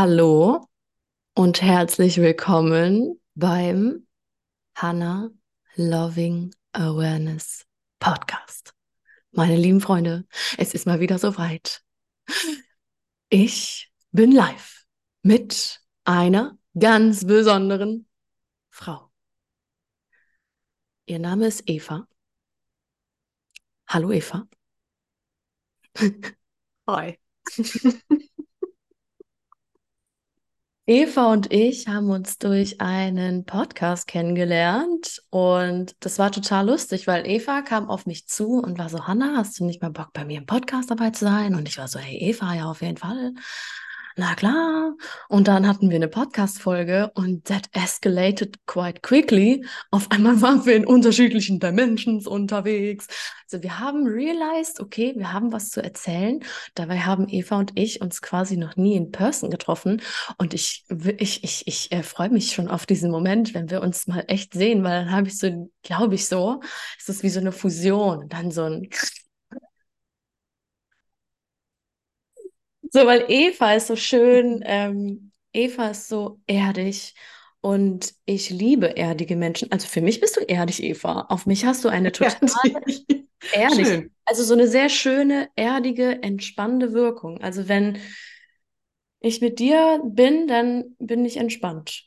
Hallo und herzlich willkommen beim Hannah Loving Awareness Podcast. Meine lieben Freunde, es ist mal wieder soweit. Ich bin live mit einer ganz besonderen Frau. Ihr Name ist Eva. Hallo Eva. Hi. Eva und ich haben uns durch einen Podcast kennengelernt und das war total lustig, weil Eva kam auf mich zu und war so, Hanna, hast du nicht mal Bock bei mir im Podcast dabei zu sein? Und ich war so, hey Eva, ja, auf jeden Fall na klar. Und dann hatten wir eine Podcast-Folge und that escalated quite quickly. Auf einmal waren wir in unterschiedlichen Dimensions unterwegs. Also wir haben realized, okay, wir haben was zu erzählen. Dabei haben Eva und ich uns quasi noch nie in Person getroffen. Und ich, ich, ich, ich äh, freue mich schon auf diesen Moment, wenn wir uns mal echt sehen, weil dann habe ich so, glaube ich so, es ist wie so eine Fusion. Dann so ein So, weil Eva ist so schön, ähm, Eva ist so erdig und ich liebe erdige Menschen. Also für mich bist du erdig, Eva. Auf mich hast du eine total erdig. Schön. Also so eine sehr schöne, erdige, entspannende Wirkung. Also wenn ich mit dir bin, dann bin ich entspannt.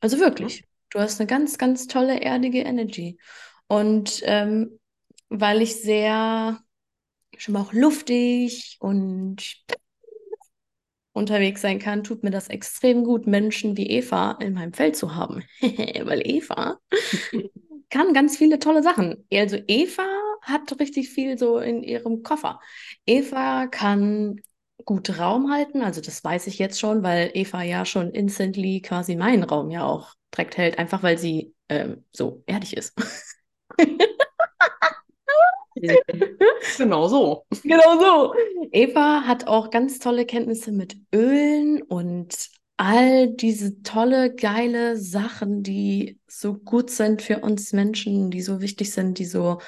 Also wirklich. Du hast eine ganz, ganz tolle, erdige Energy. Und ähm, weil ich sehr schon mal auch luftig und unterwegs sein kann, tut mir das extrem gut, Menschen wie Eva in meinem Feld zu haben. Weil Eva kann ganz viele tolle Sachen. Also Eva hat richtig viel so in ihrem Koffer. Eva kann gut Raum halten, also das weiß ich jetzt schon, weil Eva ja schon instantly quasi meinen Raum ja auch direkt hält, einfach weil sie ähm, so ehrlich ist. genau so. Genau so. Eva hat auch ganz tolle Kenntnisse mit Ölen und all diese tolle, geile Sachen, die so gut sind für uns Menschen, die so wichtig sind, die so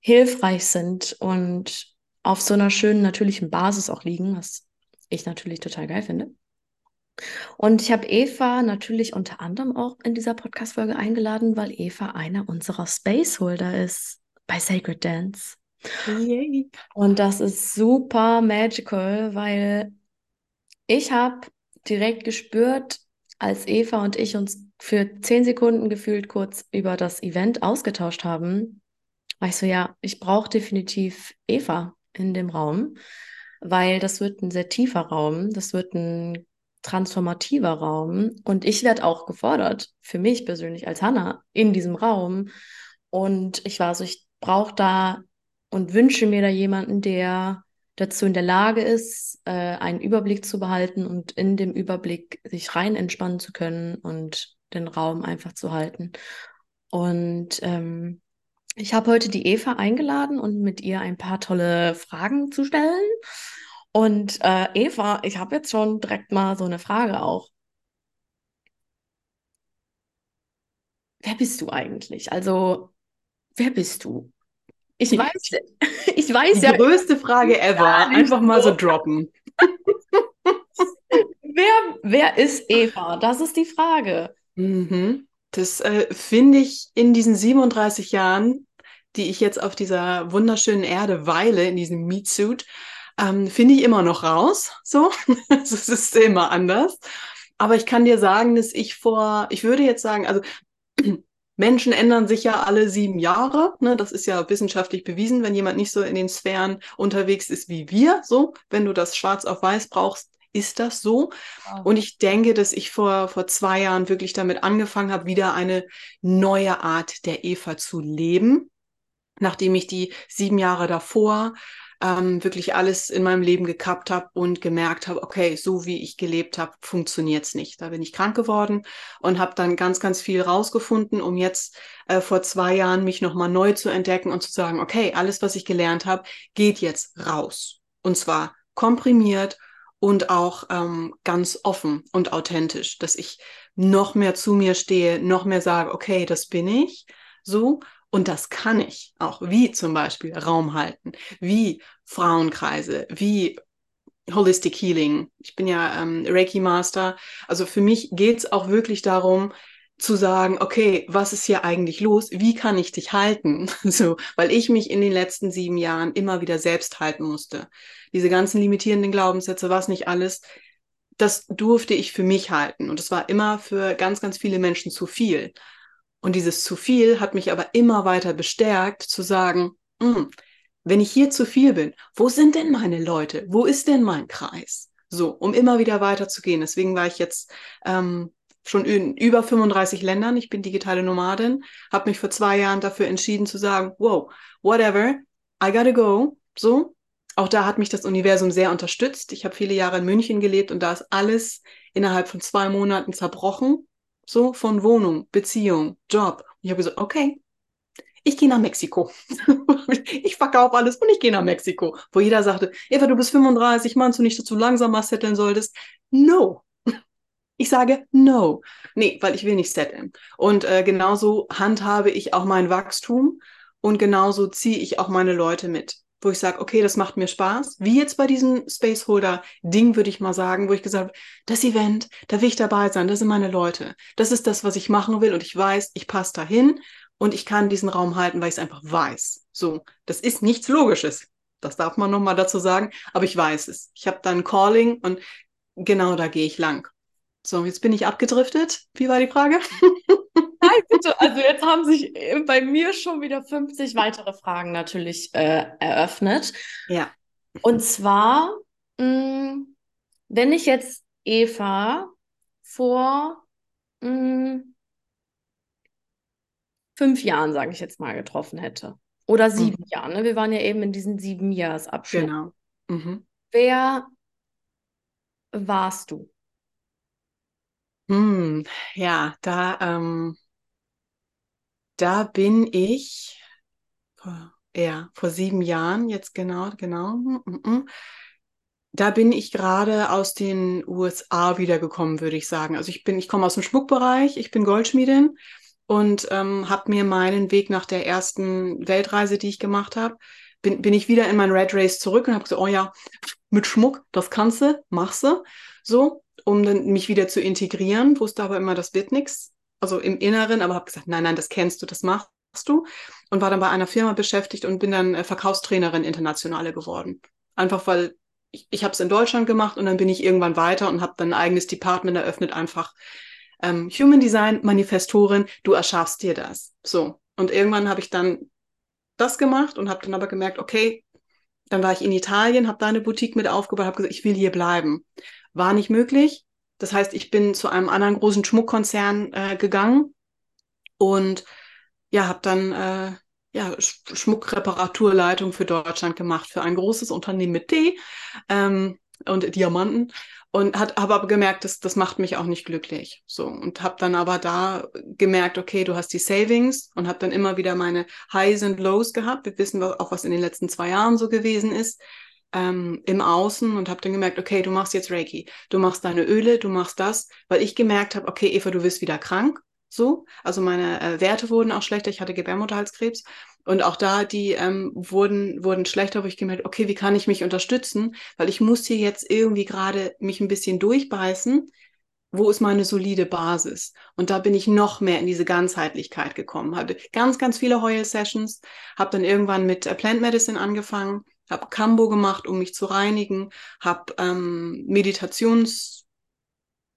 hilfreich sind und auf so einer schönen, natürlichen Basis auch liegen, was ich natürlich total geil finde. Und ich habe Eva natürlich unter anderem auch in dieser Podcast-Folge eingeladen, weil Eva einer unserer Spaceholder ist bei Sacred Dance. Yay. Und das ist super magical, weil ich habe direkt gespürt, als Eva und ich uns für zehn Sekunden gefühlt kurz über das Event ausgetauscht haben, war ich so, ja, ich brauche definitiv Eva in dem Raum, weil das wird ein sehr tiefer Raum, das wird ein transformativer Raum und ich werde auch gefordert, für mich persönlich als Hannah, in diesem Raum. Und ich war so, ich brauche da und wünsche mir da jemanden, der dazu in der Lage ist, äh, einen Überblick zu behalten und in dem Überblick sich rein entspannen zu können und den Raum einfach zu halten. Und ähm, ich habe heute die Eva eingeladen und mit ihr ein paar tolle Fragen zu stellen. Und äh, Eva, ich habe jetzt schon direkt mal so eine Frage auch. Wer bist du eigentlich? Also, wer bist du? Ich weiß, ich weiß Die ja. Die größte Frage ever. Einfach mal so droppen. wer, wer ist Eva? Das ist die Frage. Mhm. Das äh, finde ich in diesen 37 Jahren, die ich jetzt auf dieser wunderschönen Erde weile, in diesem Meat Suit, ähm, finde ich immer noch raus. So, es ist immer anders. Aber ich kann dir sagen, dass ich vor, ich würde jetzt sagen, also Menschen ändern sich ja alle sieben Jahre. Ne? Das ist ja wissenschaftlich bewiesen, wenn jemand nicht so in den Sphären unterwegs ist wie wir. So, wenn du das schwarz auf weiß brauchst, ist das so. Wow. Und ich denke, dass ich vor, vor zwei Jahren wirklich damit angefangen habe, wieder eine neue Art der Eva zu leben. Nachdem ich die sieben Jahre davor ähm, wirklich alles in meinem Leben gekappt habe und gemerkt habe, okay, so wie ich gelebt habe, funktioniert's nicht. Da bin ich krank geworden und habe dann ganz, ganz viel rausgefunden, um jetzt äh, vor zwei Jahren mich nochmal neu zu entdecken und zu sagen, okay, alles, was ich gelernt habe, geht jetzt raus. Und zwar komprimiert und auch ähm, ganz offen und authentisch, dass ich noch mehr zu mir stehe, noch mehr sage, okay, das bin ich so und das kann ich auch, wie zum Beispiel Raum halten, wie Frauenkreise, wie Holistic Healing. Ich bin ja ähm, Reiki Master. Also für mich geht es auch wirklich darum, zu sagen, okay, was ist hier eigentlich los? Wie kann ich dich halten? So, weil ich mich in den letzten sieben Jahren immer wieder selbst halten musste. Diese ganzen limitierenden Glaubenssätze, was nicht alles, das durfte ich für mich halten. Und es war immer für ganz, ganz viele Menschen zu viel. Und dieses zu viel hat mich aber immer weiter bestärkt, zu sagen, hm, wenn ich hier zu viel bin, wo sind denn meine Leute? Wo ist denn mein Kreis? So, um immer wieder weiterzugehen. Deswegen war ich jetzt ähm, schon in über 35 Ländern. Ich bin digitale Nomadin, habe mich vor zwei Jahren dafür entschieden zu sagen, wow, whatever, I gotta go. So, auch da hat mich das Universum sehr unterstützt. Ich habe viele Jahre in München gelebt und da ist alles innerhalb von zwei Monaten zerbrochen. So von Wohnung, Beziehung, Job. Ich habe gesagt, okay, ich gehe nach Mexiko. ich verkaufe alles und ich gehe nach Mexiko. Wo jeder sagte, Eva, du bist 35, meinst du nicht, dass du langsamer setteln solltest? No, ich sage no. Nee, weil ich will nicht setteln. Und äh, genauso handhabe ich auch mein Wachstum und genauso ziehe ich auch meine Leute mit. Wo ich sage, okay, das macht mir Spaß. Wie jetzt bei diesem Spaceholder-Ding, würde ich mal sagen, wo ich gesagt habe, das Event, da will ich dabei sein, das sind meine Leute. Das ist das, was ich machen will und ich weiß, ich passe dahin und ich kann diesen Raum halten, weil ich es einfach weiß. So, das ist nichts Logisches. Das darf man nochmal dazu sagen, aber ich weiß es. Ich habe dann Calling und genau da gehe ich lang. So, jetzt bin ich abgedriftet. Wie war die Frage? Also jetzt haben sich bei mir schon wieder 50 weitere Fragen natürlich äh, eröffnet. Ja. Und zwar, mh, mm, wenn ich jetzt Eva vor mh, mm, fünf Jahren, sage ich jetzt mal, getroffen hätte. Oder sieben mhm. Jahren. Ne? Wir waren ja eben in diesen sieben Jahresabschnitt. Genau. Mhm. Wer warst du? Hm, ja, da, ähm, da bin ich, vor, ja, vor sieben Jahren, jetzt genau, genau, mm, mm, da bin ich gerade aus den USA wiedergekommen, würde ich sagen. Also ich bin, ich komme aus dem Schmuckbereich, ich bin Goldschmiedin und ähm, habe mir meinen Weg nach der ersten Weltreise, die ich gemacht habe, bin, bin ich wieder in mein Red Race zurück und habe gesagt, oh ja, mit Schmuck, das kannst du, machst du. So, um dann mich wieder zu integrieren, wusste aber immer, das wird nichts, also im Inneren, aber habe gesagt, nein, nein, das kennst du, das machst du und war dann bei einer Firma beschäftigt und bin dann äh, Verkaufstrainerin internationale geworden. Einfach weil ich, ich habe es in Deutschland gemacht und dann bin ich irgendwann weiter und habe dann ein eigenes Department eröffnet, einfach ähm, Human Design Manifestorin, du erschaffst dir das. So. Und irgendwann habe ich dann das gemacht und habe dann aber gemerkt, okay, dann war ich in Italien, habe da eine Boutique mit aufgebaut, habe gesagt, ich will hier bleiben. War nicht möglich. Das heißt, ich bin zu einem anderen großen Schmuckkonzern äh, gegangen und ja, habe dann äh, ja, Schmuckreparaturleitung für Deutschland gemacht, für ein großes Unternehmen mit T ähm, und Diamanten und hat habe aber gemerkt, dass das macht mich auch nicht glücklich. So und habe dann aber da gemerkt, okay, du hast die Savings und habe dann immer wieder meine Highs und Lows gehabt. Wir wissen auch, was in den letzten zwei Jahren so gewesen ist ähm, im Außen und habe dann gemerkt, okay, du machst jetzt Reiki, du machst deine Öle, du machst das, weil ich gemerkt habe, okay, Eva, du wirst wieder krank. So, also meine äh, Werte wurden auch schlechter. Ich hatte Gebärmutterhalskrebs und auch da die ähm, wurden wurden schlechter, wo ich gemerkt, okay, wie kann ich mich unterstützen? Weil ich muss hier jetzt irgendwie gerade mich ein bisschen durchbeißen. Wo ist meine solide Basis? Und da bin ich noch mehr in diese Ganzheitlichkeit gekommen. Hatte ganz, ganz viele Heul-Sessions, habe dann irgendwann mit äh, Plant Medicine angefangen, habe Kambo gemacht, um mich zu reinigen, habe ähm, Meditations,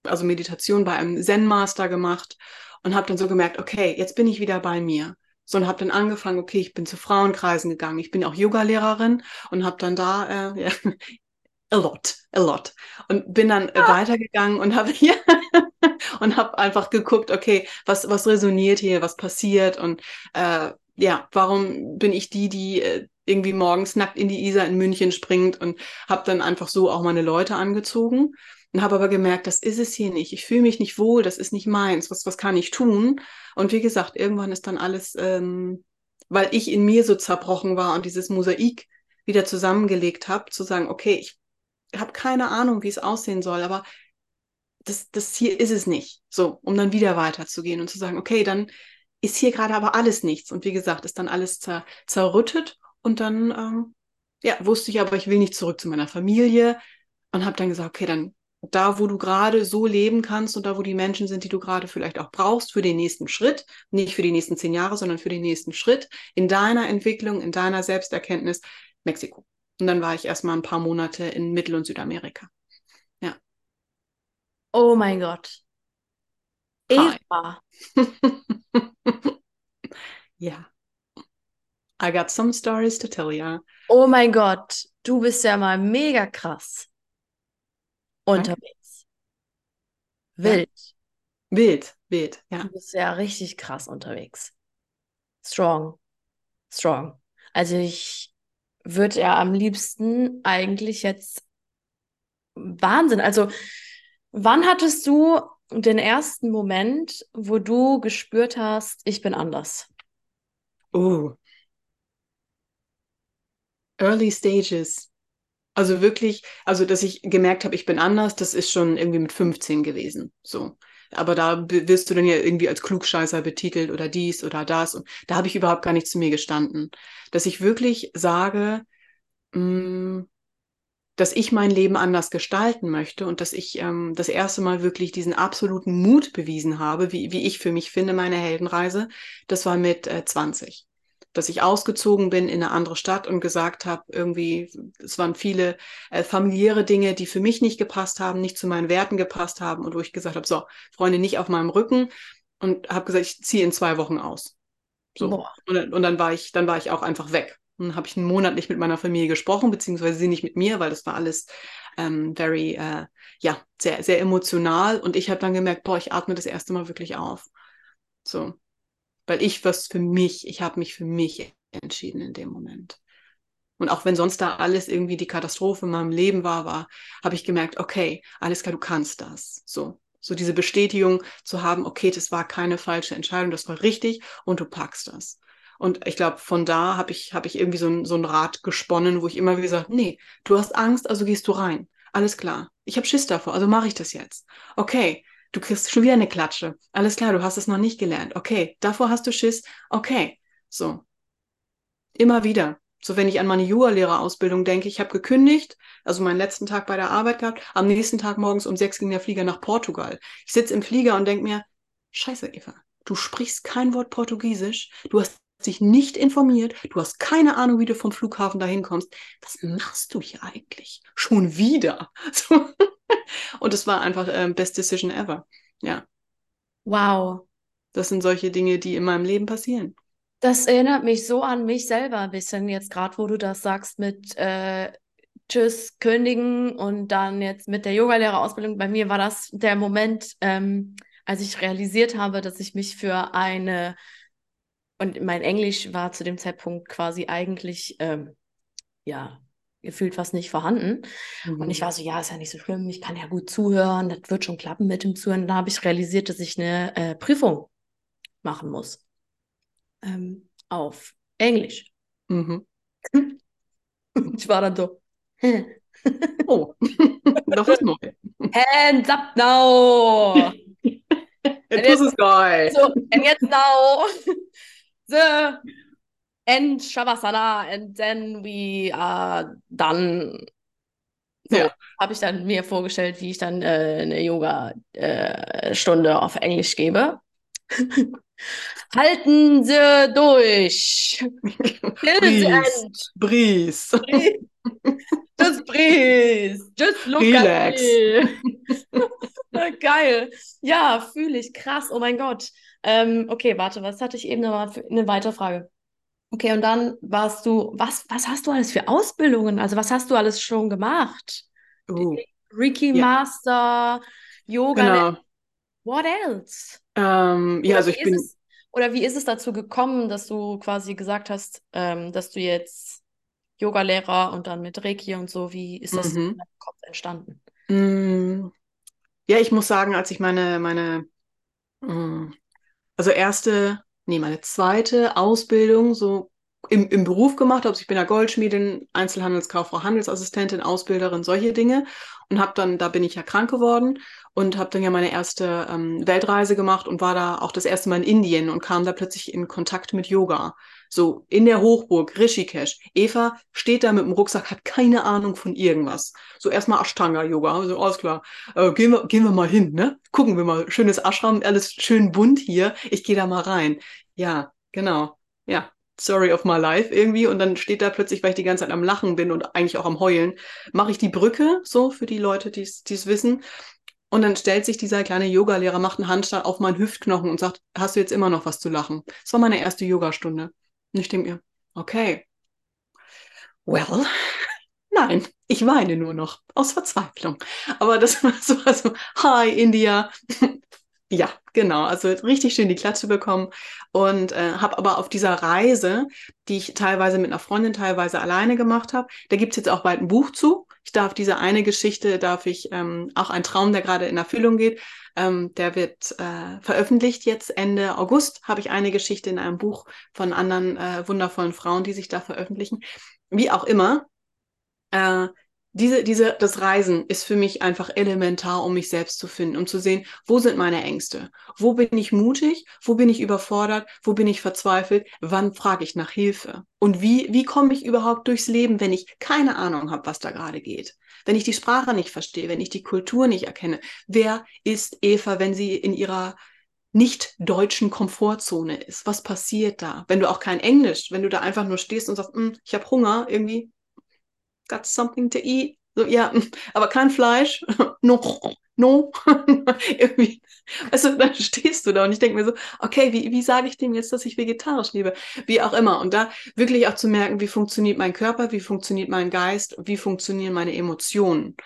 also Meditation bei einem Zen-Master gemacht und habe dann so gemerkt, okay, jetzt bin ich wieder bei mir. So und habe dann angefangen, okay, ich bin zu Frauenkreisen gegangen. Ich bin auch Yoga-Lehrerin und habe dann da äh, ja, a lot, a lot und bin dann äh, weitergegangen und habe hier und habe einfach geguckt, okay, was was resoniert hier, was passiert und äh, ja, warum bin ich die, die äh, irgendwie morgens nackt in die Isar in München springt und habe dann einfach so auch meine Leute angezogen und habe aber gemerkt, das ist es hier nicht. Ich fühle mich nicht wohl, das ist nicht meins. Was, was kann ich tun? Und wie gesagt, irgendwann ist dann alles, ähm, weil ich in mir so zerbrochen war und dieses Mosaik wieder zusammengelegt habe, zu sagen, okay, ich habe keine Ahnung, wie es aussehen soll, aber das, das hier ist es nicht. So, um dann wieder weiterzugehen und zu sagen, okay, dann ist hier gerade aber alles nichts. Und wie gesagt, ist dann alles zer zerrüttet und dann ähm, ja, wusste ich aber, ich will nicht zurück zu meiner Familie. und habe dann gesagt, okay, dann da, wo du gerade so leben kannst und da, wo die Menschen sind, die du gerade vielleicht auch brauchst für den nächsten Schritt, nicht für die nächsten zehn Jahre, sondern für den nächsten Schritt in deiner Entwicklung, in deiner Selbsterkenntnis, Mexiko. Und dann war ich erstmal ein paar Monate in Mittel- und Südamerika. Ja. Oh mein Gott. Eva. ja. I got some stories to tell you. Oh mein Gott, du bist ja mal mega krass unterwegs. Wild. Ja. Wild, wild, ja. Du bist ja richtig krass unterwegs. Strong. Strong. Also ich würde ja am liebsten eigentlich jetzt Wahnsinn. Also wann hattest du den ersten Moment, wo du gespürt hast, ich bin anders? Oh. Early Stages. Also wirklich, also dass ich gemerkt habe, ich bin anders, das ist schon irgendwie mit 15 gewesen. So. Aber da wirst du dann ja irgendwie als Klugscheißer betitelt oder dies oder das. Und da habe ich überhaupt gar nicht zu mir gestanden. Dass ich wirklich sage, mh, mm, dass ich mein Leben anders gestalten möchte und dass ich ähm, das erste Mal wirklich diesen absoluten Mut bewiesen habe, wie, wie ich für mich finde, meine Heldenreise. Das war mit äh, 20 dass ich ausgezogen bin in eine andere Stadt und gesagt habe, irgendwie, es waren viele äh, familiäre Dinge, die für mich nicht gepasst haben, nicht zu meinen Werten gepasst haben und wo ich gesagt habe, so, Freunde, nicht auf meinem Rücken und habe gesagt, ich ziehe in zwei Wochen aus. So. Und, und, dann war ich, dann war ich auch einfach weg. Und habe ich einen Monat nicht mit meiner Familie gesprochen, beziehungsweise sie nicht mit mir, weil das war alles ähm, very, äh, ja, sehr, sehr emotional. Und ich habe dann gemerkt, boah, ich atme das erste Mal wirklich auf. So weil ich was für mich, ich habe mich für mich entschieden in dem Moment. Und auch wenn sonst da alles irgendwie die Katastrophe in meinem Leben war, war, habe ich gemerkt, okay, alles klar, du kannst das. So, so diese Bestätigung zu haben, okay, das war keine falsche Entscheidung, das war richtig und du packst das. Und ich glaube, von da habe ich, hab ich irgendwie so ein, so ein Rad gesponnen, wo ich immer wieder gesagt, nee, du hast Angst, also gehst du rein. Alles klar. Ich habe Schiss davor, also mache ich das jetzt. Okay, Du kriegst schon wieder eine Klatsche. Alles klar, du hast es noch nicht gelernt. Okay, davor hast du Schiss. Okay, so. Immer wieder. So, wenn ich an meine Yoga-Lehrerausbildung denke, ich habe gekündigt, also meinen letzten Tag bei der Arbeit gehabt, am nächsten Tag morgens um sechs ging der Flieger nach Portugal. Ich sitze im Flieger und denke mir, scheiße, Eva, du sprichst kein Wort Portugiesisch, du hast dich nicht informiert, du hast keine Ahnung, wie du vom Flughafen dahin kommst. Was machst du hier eigentlich? Schon wieder. So. Und es war einfach äh, Best Decision ever. Ja. Wow. Das sind solche Dinge, die in meinem Leben passieren. Das erinnert mich so an mich selber ein bisschen, jetzt gerade, wo du das sagst mit äh, Tschüss, kündigen und dann jetzt mit der Yogalehrerausbildung. Bei mir war das der Moment, ähm, als ich realisiert habe, dass ich mich für eine, und mein Englisch war zu dem Zeitpunkt quasi eigentlich, ähm, ja, gefühlt fast nicht vorhanden. Mhm. Und ich war so, ja, ist ja nicht so schlimm, ich kann ja gut zuhören, das wird schon klappen mit dem Zuhören. Da habe ich realisiert, dass ich eine äh, Prüfung machen muss. Ähm, auf Englisch. Mhm. ich war dann so, oh, das ist neu. Hands up now! This is geil. So, and jetzt now. The and Shavasana and then we are done. So, ja. habe ich dann mir vorgestellt, wie ich dann äh, eine Yoga-Stunde äh, auf Englisch gebe. Halten Sie durch. Breathe. Breathe. Just breathe. Just look Relax. at me. Geil. Ja, fühle ich. Krass. Oh mein Gott. Ähm, okay, warte, was hatte ich eben noch mal für eine weitere Frage? Okay, und dann warst du, was, was hast du alles für Ausbildungen? Also was hast du alles schon gemacht? Uh, Reiki ja. Master, Yoga. Genau. What else? Ähm, ja, also ich bin. Es, oder wie ist es dazu gekommen, dass du quasi gesagt hast, ähm, dass du jetzt Yoga-Lehrer und dann mit Reiki und so, wie ist das mhm. in deinem Kopf entstanden? Mm, ja, ich muss sagen, als ich meine, meine, mm, also erste nee, meine zweite Ausbildung so im, im Beruf gemacht habe. Also ich bin ja Goldschmiedin, Einzelhandelskauffrau, Handelsassistentin, Ausbilderin, solche Dinge. Und habe dann, da bin ich ja krank geworden und habe dann ja meine erste ähm, Weltreise gemacht und war da auch das erste Mal in Indien und kam da plötzlich in Kontakt mit Yoga. So in der Hochburg, Rishikesh. Eva steht da mit dem Rucksack, hat keine Ahnung von irgendwas. So erstmal Ashtanga-Yoga, also alles klar. Äh, gehen, wir, gehen wir mal hin, ne? Gucken wir mal. Schönes Ashram, alles schön bunt hier. Ich gehe da mal rein. Ja, genau. Ja, Story of my life irgendwie und dann steht da plötzlich, weil ich die ganze Zeit am Lachen bin und eigentlich auch am Heulen, mache ich die Brücke, so für die Leute, die es wissen. Und dann stellt sich dieser kleine Yogalehrer, macht einen Handstand auf meinen Hüftknochen und sagt, hast du jetzt immer noch was zu lachen? Das war meine erste Yogastunde. Und ich denke mir, okay, well, nein, ich weine nur noch aus Verzweiflung. Aber das war so, also, hi India, ja, genau. Also richtig schön die Klatsche bekommen und äh, habe aber auf dieser Reise, die ich teilweise mit einer Freundin, teilweise alleine gemacht habe, da gibt's jetzt auch bald ein Buch zu. Ich darf diese eine Geschichte, darf ich ähm, auch ein Traum, der gerade in Erfüllung geht, ähm, der wird äh, veröffentlicht jetzt Ende August. Habe ich eine Geschichte in einem Buch von anderen äh, wundervollen Frauen, die sich da veröffentlichen. Wie auch immer. Äh, diese, diese, das Reisen ist für mich einfach elementar, um mich selbst zu finden, um zu sehen, wo sind meine Ängste? Wo bin ich mutig? Wo bin ich überfordert? Wo bin ich verzweifelt? Wann frage ich nach Hilfe? Und wie, wie komme ich überhaupt durchs Leben, wenn ich keine Ahnung habe, was da gerade geht? Wenn ich die Sprache nicht verstehe, wenn ich die Kultur nicht erkenne? Wer ist Eva, wenn sie in ihrer nicht deutschen Komfortzone ist? Was passiert da? Wenn du auch kein Englisch, wenn du da einfach nur stehst und sagst, hm, ich habe Hunger, irgendwie, got something to eat. So, ja, aber kein Fleisch. no, no. Irgendwie, also dann stehst du da und ich denke mir so, okay, wie, wie sage ich dem jetzt, dass ich vegetarisch lebe? Wie auch immer. Und da wirklich auch zu merken, wie funktioniert mein Körper, wie funktioniert mein Geist, wie funktionieren meine Emotionen.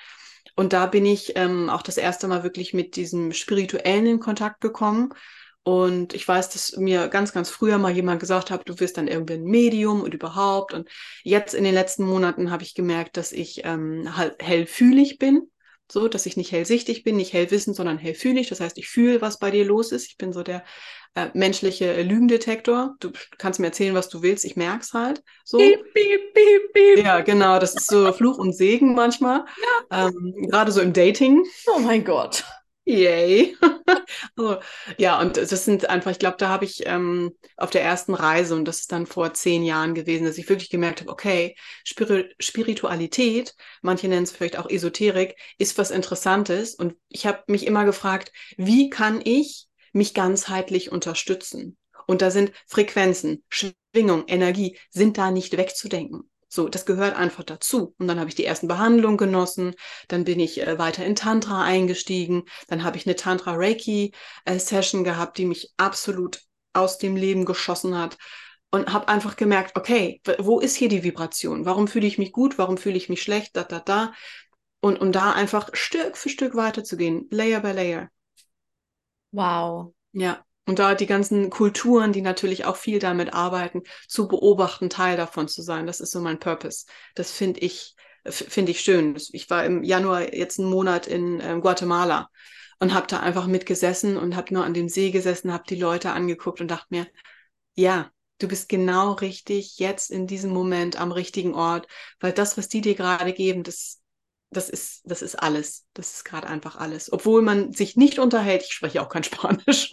Und da bin ich ähm, auch das erste Mal wirklich mit diesem Spirituellen in Kontakt gekommen und ich weiß, dass mir ganz, ganz früher mal jemand gesagt hat, du wirst dann irgendwie ein Medium und überhaupt. Und jetzt in den letzten Monaten habe ich gemerkt, dass ich ähm, halt hellfühlig bin. So, dass ich nicht hellsichtig bin, nicht hellwissend, sondern hellfühlig. Das heißt, ich fühle, was bei dir los ist. Ich bin so der äh, menschliche Lügendetektor. Du kannst mir erzählen, was du willst. Ich merke es halt. So. Piep, piep, piep, piep. Ja, genau. Das ist so Fluch und Segen manchmal. Ja. Ähm, Gerade so im Dating. Oh mein Gott. Yay. also, ja, und das sind einfach, ich glaube, da habe ich ähm, auf der ersten Reise, und das ist dann vor zehn Jahren gewesen, dass ich wirklich gemerkt habe, okay, Spir Spiritualität, manche nennen es vielleicht auch Esoterik, ist was Interessantes. Und ich habe mich immer gefragt, wie kann ich mich ganzheitlich unterstützen? Und da sind Frequenzen, Schwingung, Energie, sind da nicht wegzudenken. So, das gehört einfach dazu. Und dann habe ich die ersten Behandlungen genossen, dann bin ich äh, weiter in Tantra eingestiegen, dann habe ich eine Tantra Reiki äh, Session gehabt, die mich absolut aus dem Leben geschossen hat und habe einfach gemerkt, okay, wo ist hier die Vibration? Warum fühle ich mich gut? Warum fühle ich mich schlecht? Da, da, da. Und um da einfach Stück für Stück weiterzugehen, Layer by Layer. Wow. Ja. Und da die ganzen Kulturen, die natürlich auch viel damit arbeiten, zu beobachten, Teil davon zu sein. Das ist so mein Purpose. Das finde ich, finde ich schön. Ich war im Januar jetzt einen Monat in ähm, Guatemala und habe da einfach mitgesessen und habe nur an dem See gesessen, habe die Leute angeguckt und dachte mir, ja, du bist genau richtig jetzt in diesem Moment am richtigen Ort, weil das, was die dir gerade geben, das das ist, das ist alles. Das ist gerade einfach alles. Obwohl man sich nicht unterhält, ich spreche auch kein Spanisch,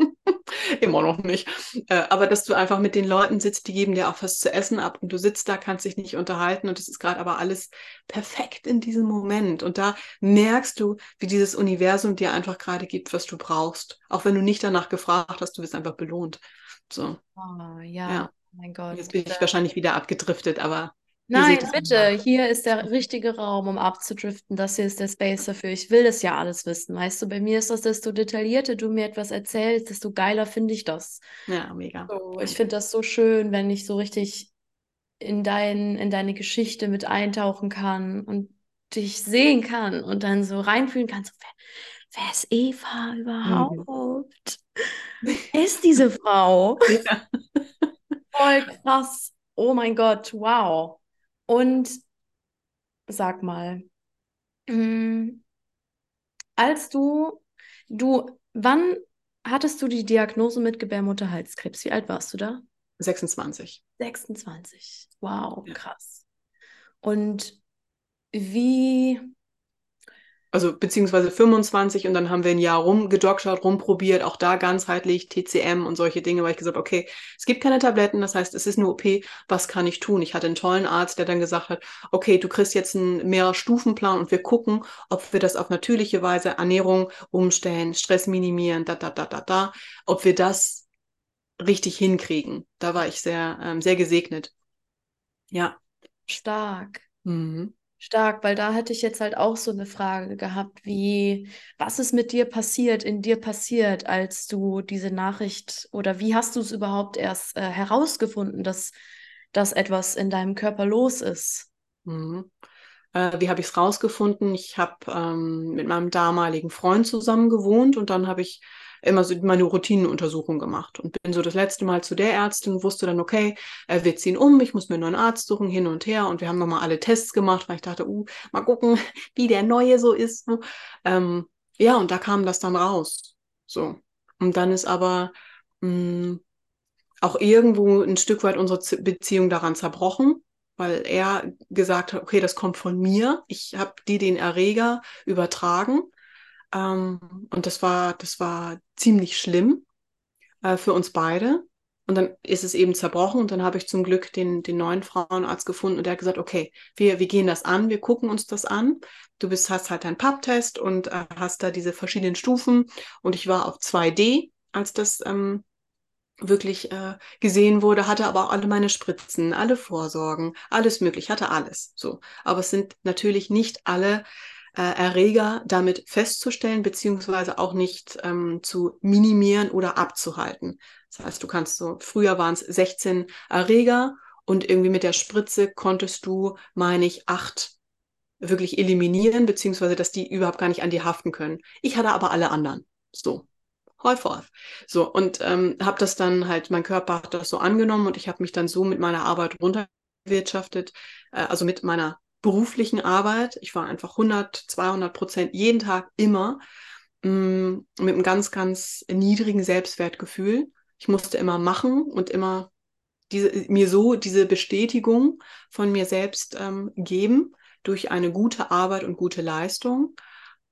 immer noch nicht. Äh, aber dass du einfach mit den Leuten sitzt, die geben dir auch was zu essen ab und du sitzt da, kannst dich nicht unterhalten und es ist gerade aber alles perfekt in diesem Moment. Und da merkst du, wie dieses Universum dir einfach gerade gibt, was du brauchst. Auch wenn du nicht danach gefragt hast, du wirst einfach belohnt. So. Oh, ja. ja. mein Gott. Jetzt bin ich wahrscheinlich wieder abgedriftet, aber Nein, bitte, hier ist der richtige Raum, um abzudriften. Das hier ist der Space dafür. Ich will das ja alles wissen. Weißt du, bei mir ist das, desto detaillierter du mir etwas erzählst, desto geiler finde ich das. Ja, mega. So, ich finde das so schön, wenn ich so richtig in, dein, in deine Geschichte mit eintauchen kann und dich sehen kann und dann so reinfühlen kann, so, wer, wer ist Eva überhaupt? Mhm. Wer ist diese Frau? Ja. Voll krass. Oh mein Gott, wow. Und sag mal, mm, als du, du, wann hattest du die Diagnose mit Gebärmutterhalskrebs? Wie alt warst du da? 26. 26. Wow, ja. krass. Und wie, also beziehungsweise 25 und dann haben wir ein Jahr rumgedoktert, rumprobiert, auch da ganzheitlich, TCM und solche Dinge, weil ich gesagt habe, okay, es gibt keine Tabletten, das heißt, es ist eine OP, was kann ich tun? Ich hatte einen tollen Arzt, der dann gesagt hat, okay, du kriegst jetzt einen Mehrstufenplan und wir gucken, ob wir das auf natürliche Weise, Ernährung umstellen, Stress minimieren, da, da, da, da, da, ob wir das richtig hinkriegen. Da war ich sehr, ähm, sehr gesegnet. Ja. Stark. Mhm. Stark, weil da hätte ich jetzt halt auch so eine Frage gehabt, wie, was ist mit dir passiert, in dir passiert, als du diese Nachricht oder wie hast du es überhaupt erst äh, herausgefunden, dass, dass etwas in deinem Körper los ist? Mhm. Äh, wie habe ich es rausgefunden? Ich habe ähm, mit meinem damaligen Freund zusammen gewohnt und dann habe ich immer so meine Routinenuntersuchung gemacht und bin so das letzte Mal zu der Ärztin, wusste dann, okay, äh, wir ziehen um, ich muss mir einen Arzt suchen, hin und her und wir haben nochmal alle Tests gemacht, weil ich dachte, uh, mal gucken, wie der neue so ist. Ähm, ja, und da kam das dann raus. So. Und dann ist aber mh, mm, auch irgendwo ein Stück weit unsere Beziehung daran zerbrochen, weil er gesagt hat, okay, das kommt von mir, ich habe dir den Erreger übertragen ähm, und das war, das war ziemlich schlimm äh, für uns beide. Und dann ist es eben zerbrochen und dann habe ich zum Glück den, den neuen Frauenarzt gefunden und der hat gesagt, okay, wir, wir gehen das an, wir gucken uns das an. Du bist, hast halt deinen Pub-Test und äh, hast da diese verschiedenen Stufen und ich war auf 2D, als das ähm, wirklich äh, gesehen wurde, hatte aber auch alle meine Spritzen, alle Vorsorgen, alles möglich, hatte alles so. Aber es sind natürlich nicht alle äh, Erreger damit festzustellen, beziehungsweise auch nicht ähm, zu minimieren oder abzuhalten. Das heißt, du kannst so, früher waren es 16 Erreger und irgendwie mit der Spritze konntest du, meine ich, acht wirklich eliminieren, beziehungsweise dass die überhaupt gar nicht an dir haften können. Ich hatte aber alle anderen. So. Häufig. So, und ähm, habe das dann halt, mein Körper hat das so angenommen und ich habe mich dann so mit meiner Arbeit runterwirtschaftet, äh, also mit meiner beruflichen Arbeit. Ich war einfach 100, 200 Prozent jeden Tag immer mh, mm, mit einem ganz, ganz niedrigen Selbstwertgefühl. Ich musste immer machen und immer diese, mir so diese Bestätigung von mir selbst ähm, geben durch eine gute Arbeit und gute Leistung.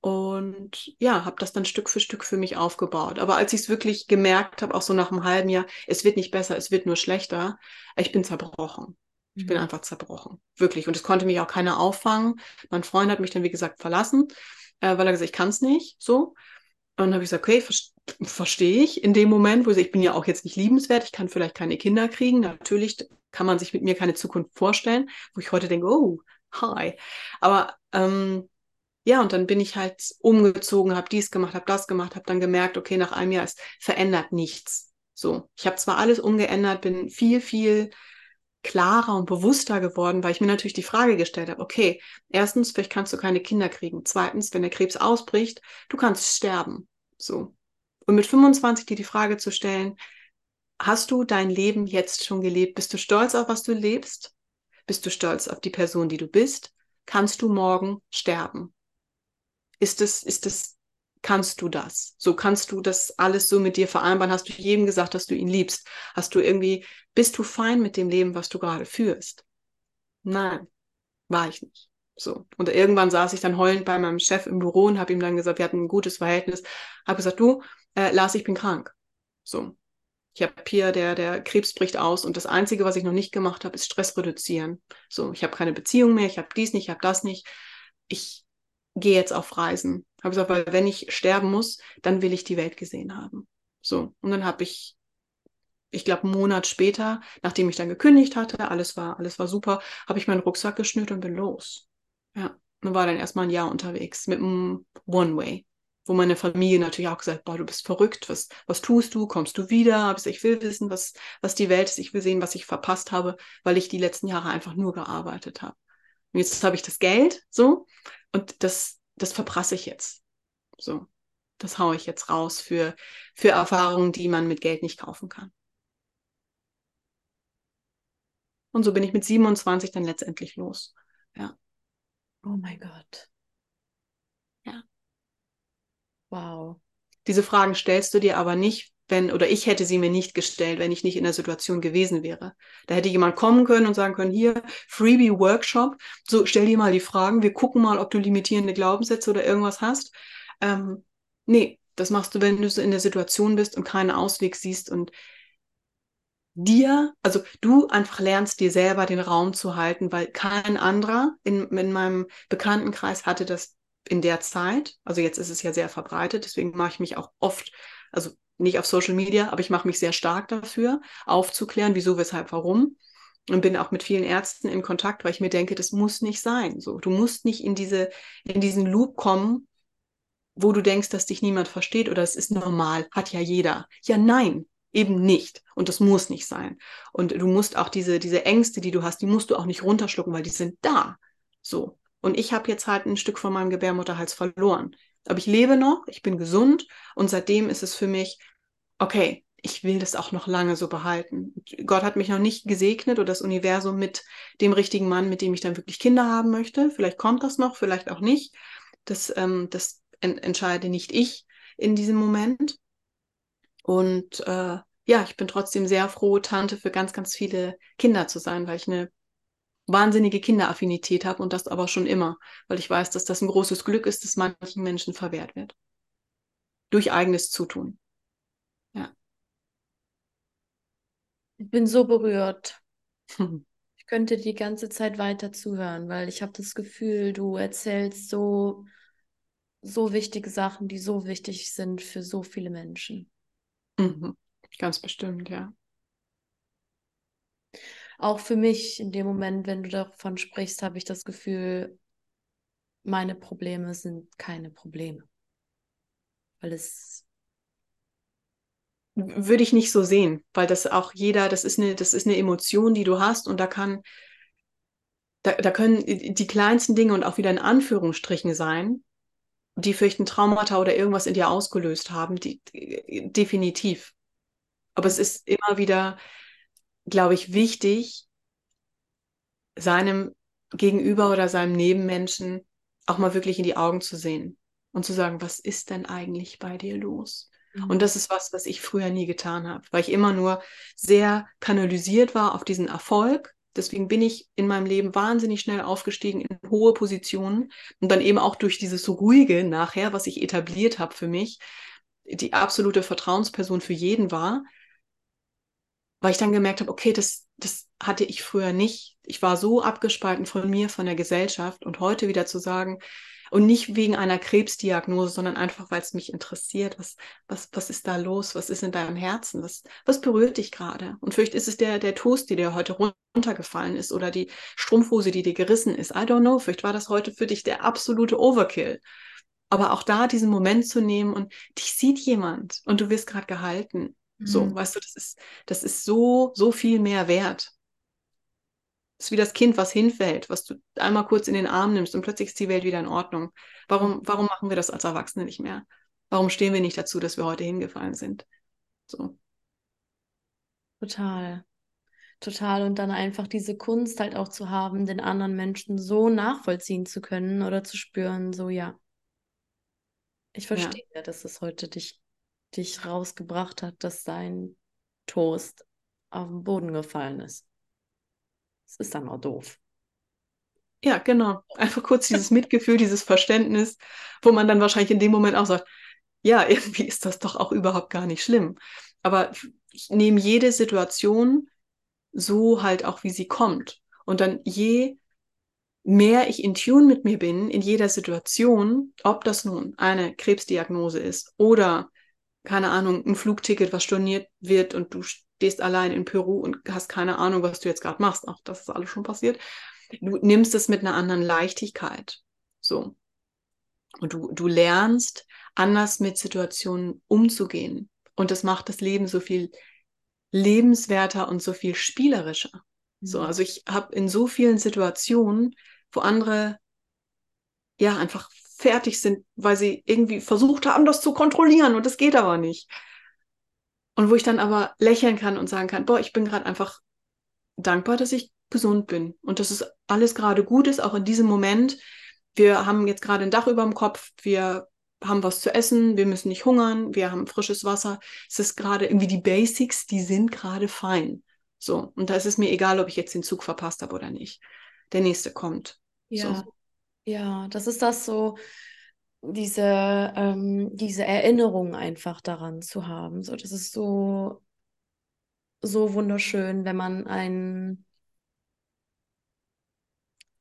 Und ja, habe das dann Stück für Stück für mich aufgebaut. Aber als ich es wirklich gemerkt habe, auch so nach einem halben Jahr, es wird nicht besser, es wird nur schlechter, ich bin zerbrochen. Ich bin mhm. einfach zerbrochen. Wirklich. Und es konnte mich auch keiner auffangen. Mein Freund hat mich dann, wie gesagt, verlassen, äh, weil er gesagt, ich kann es nicht. So. Und dann habe ich gesagt, okay, ver verstehe ich in dem Moment, wo ich, ich bin ja auch jetzt nicht liebenswert, ich kann vielleicht keine Kinder kriegen. Natürlich kann man sich mit mir keine Zukunft vorstellen, wo ich heute denke, oh, hi. Aber ähm, ja, und dann bin ich halt umgezogen, habe dies gemacht, habe das gemacht, habe dann gemerkt, okay, nach einem Jahr, es verändert nichts. So, ich habe zwar alles umgeändert, bin viel, viel klarer und bewusster geworden, weil ich mir natürlich die Frage gestellt habe, okay, erstens, vielleicht kannst du keine Kinder kriegen. Zweitens, wenn der Krebs ausbricht, du kannst sterben. So. Und mit 25 dir die Frage zu stellen, hast du dein Leben jetzt schon gelebt? Bist du stolz auf, was du lebst? Bist du stolz auf die Person, die du bist? Kannst du morgen sterben? Ist es, ist es kannst du das? So kannst du das alles so mit dir vereinbaren? Hast du jedem gesagt, dass du ihn liebst? Hast du irgendwie, bist du fein mit dem Leben, was du gerade führst? Nein, war ich nicht. So. Und irgendwann saß ich dann heulend bei meinem Chef im Büro und habe ihm dann gesagt, wir hatten ein gutes Verhältnis, habe gesagt, du, äh, Lars, ich bin krank. So. Ich habe hier, der, der Krebs bricht aus und das Einzige, was ich noch nicht gemacht habe, ist Stress reduzieren. So, ich habe keine Beziehung mehr, ich habe dies nicht, ich habe das nicht. Ich gehe jetzt auf Reisen. Habe gesagt, weil wenn ich sterben muss, dann will ich die Welt gesehen haben. So. Und dann habe ich, ich glaube, einen Monat später, nachdem ich dann gekündigt hatte, alles war, alles war super, habe ich meinen Rucksack geschnürt und bin los. Ja. Und war dann erstmal ein Jahr unterwegs mit einem One-Way. Wo meine Familie natürlich auch gesagt, boah, du bist verrückt, was, was tust du? Kommst du wieder? Ich will wissen, was, was die Welt ist. Ich will sehen, was ich verpasst habe, weil ich die letzten Jahre einfach nur gearbeitet habe. Und jetzt habe ich das Geld, so, und das, das verprasse ich jetzt. So, das haue ich jetzt raus für, für Erfahrungen, die man mit Geld nicht kaufen kann. Und so bin ich mit 27 dann letztendlich los. Ja. Oh mein Gott. Ja. Wow. Diese Fragen stellst du dir aber nicht, wenn, oder ich hätte sie mir nicht gestellt, wenn ich nicht in der Situation gewesen wäre. Da hätte jemand kommen können und sagen können, hier, Freebie Workshop, so stell dir mal die Fragen, wir gucken mal, ob du limitierende Glaubenssätze oder irgendwas hast. Ähm, nee, das machst du, wenn du so in der Situation bist und keinen Ausweg siehst und dir, also du einfach lernst, dir selber den Raum zu halten, weil kein anderer in, in meinem Bekanntenkreis hatte das in der Zeit. Also jetzt ist es ja sehr verbreitet, deswegen mache ich mich auch oft, also nicht auf Social Media, aber ich mache mich sehr stark dafür, aufzuklären, wieso, weshalb, warum. Und bin auch mit vielen Ärzten in Kontakt, weil ich mir denke, das muss nicht sein. So, du musst nicht in diese, in diesen Loop kommen, wo du denkst, dass dich niemand versteht oder es ist normal, hat ja jeder. Ja, nein, eben nicht. Und das muss nicht sein. Und du musst auch diese, diese Ängste, die du hast, die musst du auch nicht runterschlucken, weil die sind da. So. Und ich habe jetzt halt ein Stück von meinem Gebärmutterhals verloren. Aber ich lebe noch, ich bin gesund und seitdem ist es für mich, okay, ich will das auch noch lange so behalten. Gott hat mich noch nicht gesegnet oder das Universum mit dem richtigen Mann, mit dem ich dann wirklich Kinder haben möchte. Vielleicht kommt das noch, vielleicht auch nicht. Das, ähm, das en entscheide nicht ich in diesem Moment. Und äh, ja, ich bin trotzdem sehr froh, Tante für ganz, ganz viele Kinder zu sein, weil ich eine wahnsinnige Kinderaffinität habe und das aber schon immer, weil ich weiß, dass das ein großes Glück ist, das manchen Menschen verwehrt wird. Durch eigenes Zutun. Ja. Ich bin so berührt. Ich könnte die ganze Zeit weiter zuhören, weil ich habe das Gefühl, du erzählst so, so wichtige Sachen, die so wichtig sind für so viele Menschen. Mhm. Ganz bestimmt, ja auch für mich in dem Moment, wenn du davon sprichst, habe ich das Gefühl, meine Probleme sind keine Probleme. Weil es. Würde ich nicht so sehen, weil das auch jeder, das ist eine, das ist eine Emotion, die du hast und da kann, da, da können die kleinsten Dinge und auch wieder in Anführungsstrichen sein, die ein Traumata oder irgendwas in dir ausgelöst haben, die, definitiv. Aber es ist immer wieder glaube ich, wichtig, seinem Gegenüber oder seinem Nebenmenschen auch mal wirklich in die Augen zu sehen und zu sagen, was ist denn eigentlich bei dir los? Mhm. Und das ist was, was ich früher nie getan habe, weil ich immer nur sehr kanalisiert war auf diesen Erfolg. Deswegen bin ich in meinem Leben wahnsinnig schnell aufgestiegen in hohe Positionen und dann eben auch durch dieses Ruhige nachher, was ich etabliert habe für mich, die absolute Vertrauensperson für jeden war, weil ich dann gemerkt habe, okay, das, das hatte ich früher nicht. Ich war so abgespalten von mir, von der Gesellschaft und heute wieder zu sagen, und nicht wegen einer Krebsdiagnose, sondern einfach, weil es mich interessiert. Was, was, was ist da los? Was ist in deinem Herzen? Was, was berührt dich gerade? Und vielleicht ist es der, der Toast, der dir heute runtergefallen ist oder die Strumpfhose, die dir gerissen ist. I don't know. Vielleicht war das heute für dich der absolute Overkill. Aber auch da diesen Moment zu nehmen und dich sieht jemand und du wirst gerade gehalten. So, mhm. weißt du, das ist, das ist so, so viel mehr wert. Ist wie das Kind, was hinfällt, was du einmal kurz in den Arm nimmst und plötzlich ist die Welt wieder in Ordnung. Warum, warum machen wir das als Erwachsene nicht mehr? Warum stehen wir nicht dazu, dass wir heute hingefallen sind? So. Total. Total. Und dann einfach diese Kunst halt auch zu haben, den anderen Menschen so nachvollziehen zu können oder zu spüren, so ja. Ich verstehe, ja. dass es heute dich dich rausgebracht hat, dass dein Toast auf den Boden gefallen ist. Das ist dann auch doof. Ja, genau. Einfach kurz dieses Mitgefühl, dieses Verständnis, wo man dann wahrscheinlich in dem Moment auch sagt, ja, irgendwie ist das doch auch überhaupt gar nicht schlimm. Aber ich nehme jede Situation so halt auch, wie sie kommt. Und dann je mehr ich in Tune mit mir bin, in jeder Situation, ob das nun eine Krebsdiagnose ist oder keine Ahnung, ein Flugticket, was storniert wird und du stehst allein in Peru und hast keine Ahnung, was du jetzt gerade machst. Ach, das ist alles schon passiert. Du nimmst es mit einer anderen Leichtigkeit. So. Und du, du lernst, anders mit Situationen umzugehen. Und das macht das Leben so viel lebenswerter und so viel spielerischer. Mhm. So, also ich habe in so vielen Situationen, wo andere ja einfach fertig sind, weil sie irgendwie versucht haben, das zu kontrollieren und das geht aber nicht. Und wo ich dann aber lächeln kann und sagen kann, boah, ich bin gerade einfach dankbar, dass ich gesund bin und dass es alles gerade gut ist, auch in diesem Moment. Wir haben jetzt gerade ein Dach über dem Kopf, wir haben was zu essen, wir müssen nicht hungern, wir haben frisches Wasser. Es ist gerade irgendwie die Basics, die sind gerade fein. So, und da ist es mir egal, ob ich jetzt den Zug verpasst habe oder nicht. Der nächste kommt. Ja, So. ja, das ist das so, diese, ähm, diese Erinnerung einfach daran zu haben. So, das ist so, so wunderschön, wenn man einen,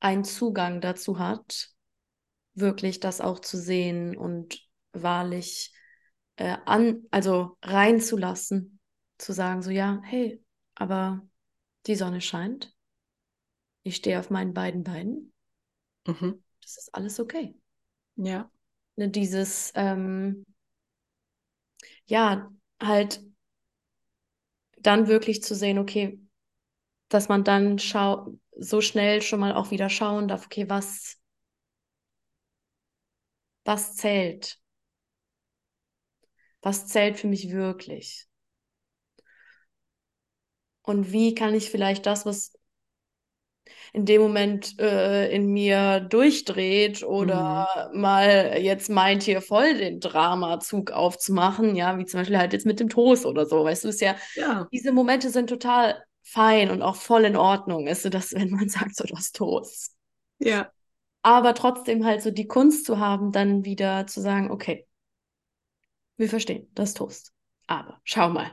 einen Zugang dazu hat, wirklich das auch zu sehen und wahrlich äh, an, also reinzulassen, zu sagen, so ja, hey, aber die Sonne scheint. Ich stehe auf meinen beiden Beinen. Mhm. Das ist alles okay. Ja. Ne, dieses, ähm, ja, halt dann wirklich zu sehen, okay, dass man dann schau so schnell schon mal auch wieder schauen darf, okay, was, was zählt? Was zählt für mich wirklich? Und wie kann ich vielleicht das, was in dem Moment äh, in mir durchdreht oder Mhm. mal jetzt meint, hier voll den Dramazug aufzumachen, ja, wie zum Beispiel halt jetzt mit dem Toast oder so, weißt du, ist ja, Ja. diese Momente sind total fein und auch voll in Ordnung, ist so das, wenn man sagt, so du hast Toast. Ja. Aber trotzdem halt so die Kunst zu haben, dann wieder zu sagen, okay, wir verstehen, das Toast. Aber schau mal.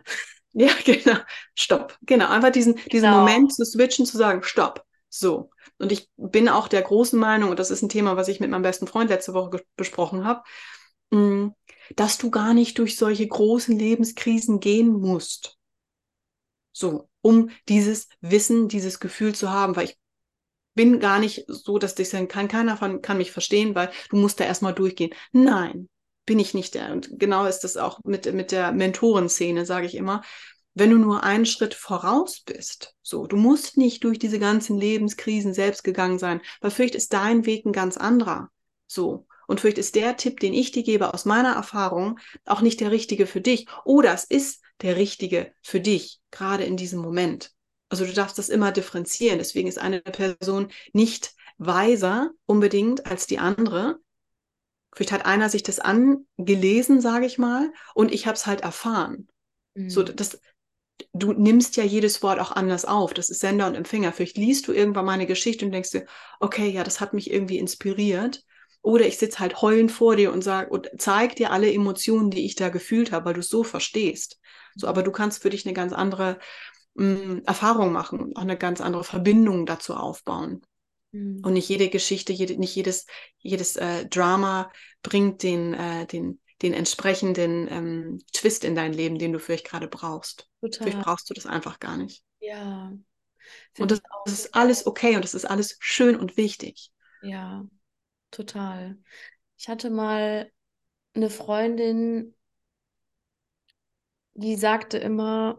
Ja, genau. Stopp. Genau. Einfach diesen, diesen Genau. Moment zu switchen, zu sagen, stopp. So. Und ich bin auch der großen Meinung, und das ist ein Thema, was ich mit meinem besten Freund letzte Woche besprochen habe, mm, dass du gar nicht durch solche großen Lebenskrisen gehen musst. So, um dieses Wissen, dieses Gefühl zu haben, weil ich bin gar nicht so, dass ich sagen kann, keiner von, kann mich verstehen, weil du musst da erstmal durchgehen. Nein, bin ich nicht der. Und genau ist das auch mit, mit der Mentorenszene, sage ich immer. Wenn du nur einen Schritt voraus bist, so, du musst nicht durch diese ganzen Lebenskrisen selbst gegangen sein, weil vielleicht ist dein Weg ein ganz anderer. So. Und vielleicht ist der Tipp, den ich dir gebe aus meiner Erfahrung, auch nicht der richtige für dich. Oder es ist der richtige für dich, gerade in diesem Moment. Also du darfst das immer differenzieren. Deswegen ist eine Person nicht weiser unbedingt als die andere. Vielleicht hat einer sich das angelesen, sage ich mal, und ich habe es halt erfahren. Mhm. So, das, du nimmst ja jedes Wort auch anders auf. Das ist Sender und Empfänger. Vielleicht liest du irgendwann meine Geschichte und denkst dir, okay, ja, das hat mich irgendwie inspiriert. Oder ich sitze halt heulend vor dir und sag und zeig dir alle Emotionen, die ich da gefühlt habe, weil du es so verstehst. So, aber du kannst für dich eine ganz andere mh, Erfahrung machen, auch eine ganz andere Verbindung dazu aufbauen. Mhm. Und nicht jede Geschichte, jede, nicht jedes, jedes äh, Drama bringt den, äh, den, den entsprechenden ähm, Twist in dein Leben, den du vielleicht gerade brauchst. Total. Vielleicht brauchst du das einfach gar nicht. Ja. Und das, das ist alles okay und das ist alles schön und wichtig. Ja, total. Ich hatte mal eine Freundin, die sagte immer,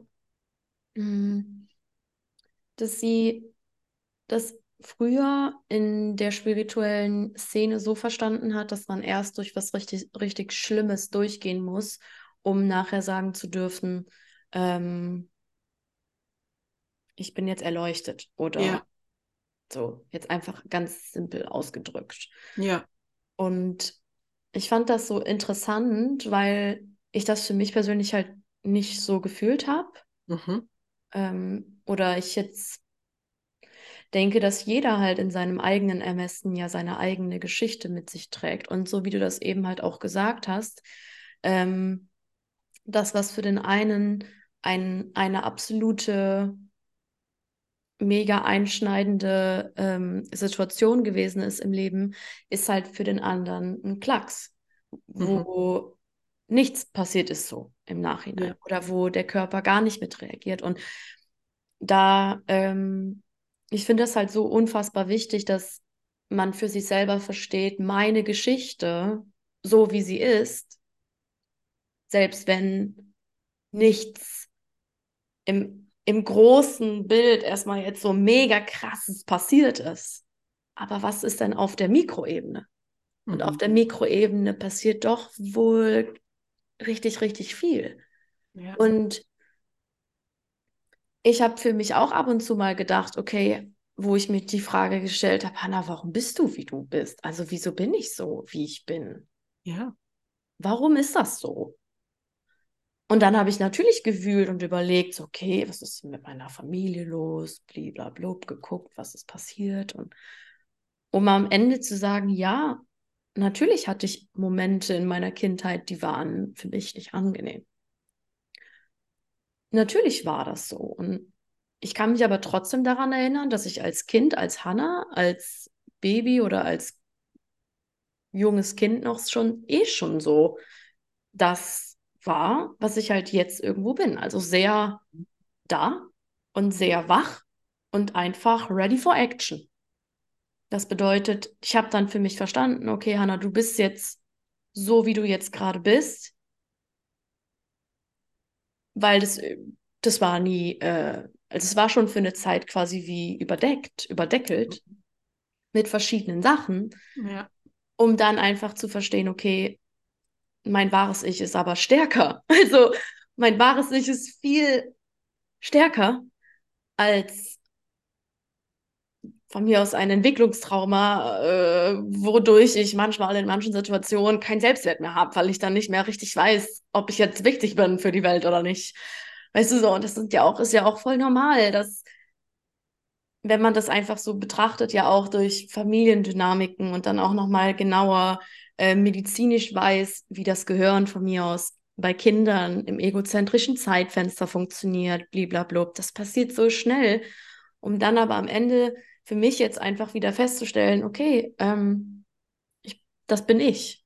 mm, dass sie das früher in der spirituellen Szene so verstanden hat, dass man erst durch was richtig, richtig Schlimmes durchgehen muss, um nachher sagen zu dürfen, ähm, ich bin jetzt erleuchtet oder Ja, so, jetzt einfach ganz simpel ausgedrückt. ja, Und ich fand das so interessant, weil ich das für mich persönlich halt nicht so gefühlt habe. mhm. Ähm, oder ich jetzt denke, dass jeder halt in seinem eigenen Ermessen ja seine eigene Geschichte mit sich trägt. Und so wie du das eben halt auch gesagt hast, ähm, das, was für den einen ein, eine absolute mega einschneidende ähm, Situation gewesen ist im Leben, ist halt für den anderen ein Klacks, wo nichts passiert ist so im Nachhinein Ja. oder wo der Körper gar nicht mit reagiert. Und da, ähm, ich finde das halt so unfassbar wichtig, dass man für sich selber versteht, meine Geschichte, so wie sie ist, selbst wenn nichts im, im großen Bild erstmal jetzt so mega krasses passiert ist. Aber was ist denn auf der Mikroebene? Und auf Mhm. der Mikroebene passiert doch wohl richtig, richtig viel. Ja. Und ich habe für mich auch ab und zu mal gedacht, okay, wo ich mir die Frage gestellt habe, Hanna, warum bist du, wie du bist? Also wieso bin ich so, wie ich bin? ja. warum ist das so? Und dann habe ich natürlich gewühlt und überlegt, so, okay, was ist mit meiner Familie los? Blablabla, geguckt, was ist passiert. Und um am Ende zu sagen, ja, natürlich hatte ich Momente in meiner Kindheit, die waren für mich nicht angenehm. Natürlich war das so. Und ich kann mich aber trotzdem daran erinnern, dass ich als Kind, als Hannah, als Baby oder als junges Kind noch schon eh schon so das war, was ich halt jetzt irgendwo bin. Also sehr da und sehr wach und einfach ready for action. Das bedeutet, ich habe dann für mich verstanden, okay, Hannah, du bist jetzt so, wie du jetzt gerade bist, weil das, das war nie, äh, also es war schon für eine Zeit quasi wie überdeckt, überdeckelt mit verschiedenen Sachen, Ja. um dann einfach zu verstehen, okay, mein wahres Ich ist aber stärker. Also mein wahres Ich ist viel stärker als von mir aus ein Entwicklungstrauma, äh, wodurch ich manchmal in manchen Situationen keinen Selbstwert mehr habe, weil ich dann nicht mehr richtig weiß, ob ich jetzt wichtig bin für die Welt oder nicht. Weißt du so, und das sind ja auch, ist ja auch voll normal, dass wenn man das einfach so betrachtet, ja auch durch Familiendynamiken und dann auch nochmal genauer äh, medizinisch weiß, wie das Gehirn von mir aus bei Kindern im egozentrischen Zeitfenster funktioniert, blablabla. Das passiert so schnell, um dann aber am Ende für mich jetzt einfach wieder festzustellen, okay, ähm, ich, das bin ich.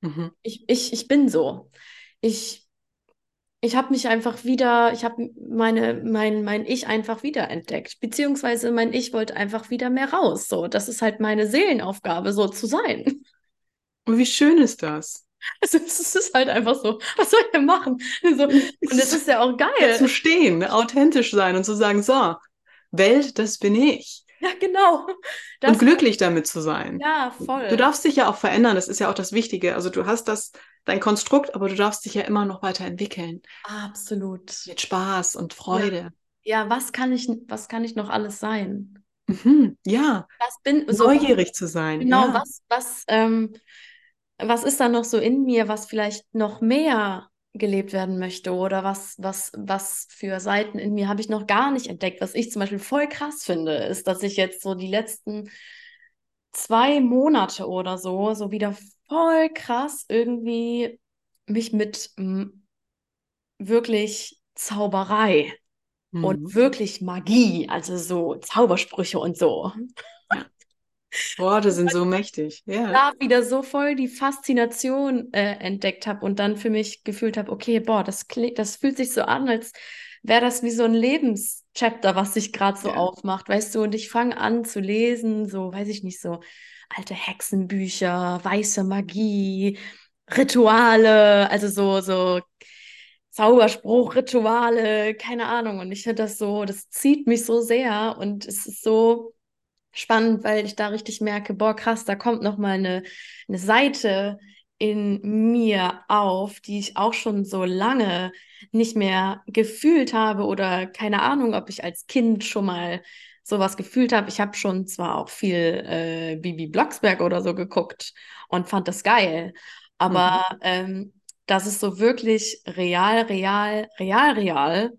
Mhm. Ich, ich, ich bin so. Ich, ich habe mich einfach wieder, ich habe meine, mein, mein Ich einfach wieder entdeckt. Beziehungsweise mein Ich wollte einfach wieder mehr raus. So, das ist halt meine Seelenaufgabe, so zu sein. Und wie schön ist das? Also es ist halt einfach so, was soll ich denn machen? So, und es ist ja auch geil. Zu stehen, authentisch sein und zu sagen, so, Welt, das bin ich. Ja, genau. Das, und glücklich damit zu sein. ja, voll. Du darfst dich ja auch verändern, das ist ja auch das Wichtige. Also du hast das, dein Konstrukt, aber du darfst dich ja immer noch weiterentwickeln. Absolut. Mit Spaß und Freude. Ja, was kann ich, was kann ich noch alles sein? Mhm, ja, Was bin so, neugierig zu sein. genau, ja. was, was, ähm, was ist da noch so in mir, was vielleicht noch mehr gelebt werden möchte oder was, was, was für Seiten in mir habe ich noch gar nicht entdeckt. Was ich zum Beispiel voll krass finde, ist, dass ich jetzt so die letzten zwei Monate oder so, so wieder voll krass irgendwie mich mit mm, wirklich Zauberei Mhm. und wirklich Magie, also so Zaubersprüche und so, Worte sind so mächtig. Ja. da wieder so voll die Faszination äh, entdeckt habe und dann für mich gefühlt habe, okay, boah, das klingt, das fühlt sich so an, als wäre das wie so ein Lebenschapter, was sich gerade so Ja. aufmacht, weißt du, und ich fange an zu lesen, so, weiß ich nicht, so alte Hexenbücher, weiße Magie, Rituale, also so, so Zauberspruch, Rituale, keine Ahnung. Und ich finde das so, das zieht mich so sehr und es ist so spannend, weil ich da richtig merke, boah, krass, da kommt noch mal eine, eine Seite in mir auf, die ich auch schon so lange nicht mehr gefühlt habe oder keine Ahnung, ob ich als Kind schon mal sowas gefühlt habe. Ich habe schon zwar auch viel äh, Bibi Blocksberg oder so geguckt und fand das geil, aber ähm, dass es so wirklich real, real, real, real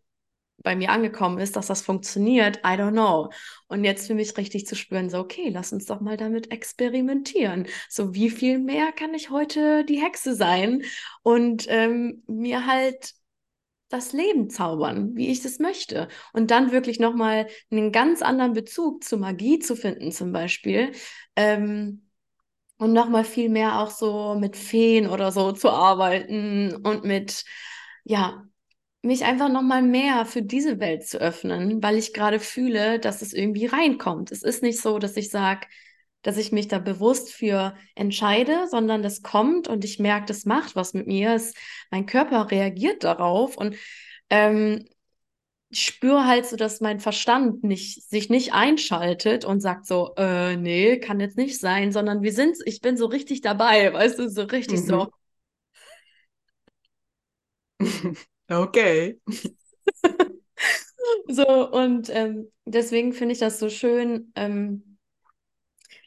bei mir angekommen ist, dass das funktioniert, I don't know. Und jetzt für mich richtig zu spüren, so, okay, lass uns doch mal damit experimentieren. So, wie viel mehr kann ich heute die Hexe sein und ähm, mir halt das Leben zaubern, wie ich das möchte. Und dann wirklich nochmal einen ganz anderen Bezug zu Magie zu finden, zum Beispiel. Ähm, und nochmal viel mehr auch so mit Feen oder so zu arbeiten und mit, ja, mich einfach nochmal mehr für diese Welt zu öffnen, weil ich gerade fühle, dass es irgendwie reinkommt. Es ist nicht so, dass ich sage, dass ich mich da bewusst für entscheide, sondern das kommt und ich merke, das macht was mit mir. Es, mein Körper reagiert darauf und ähm, ich spüre halt so, dass mein Verstand nicht, sich nicht einschaltet und sagt so, äh, nee, kann jetzt nicht sein, sondern wir sind, ich bin so richtig dabei, weißt du, so richtig Mhm. so, Okay. so und ähm, deswegen finde ich das so schön, ähm,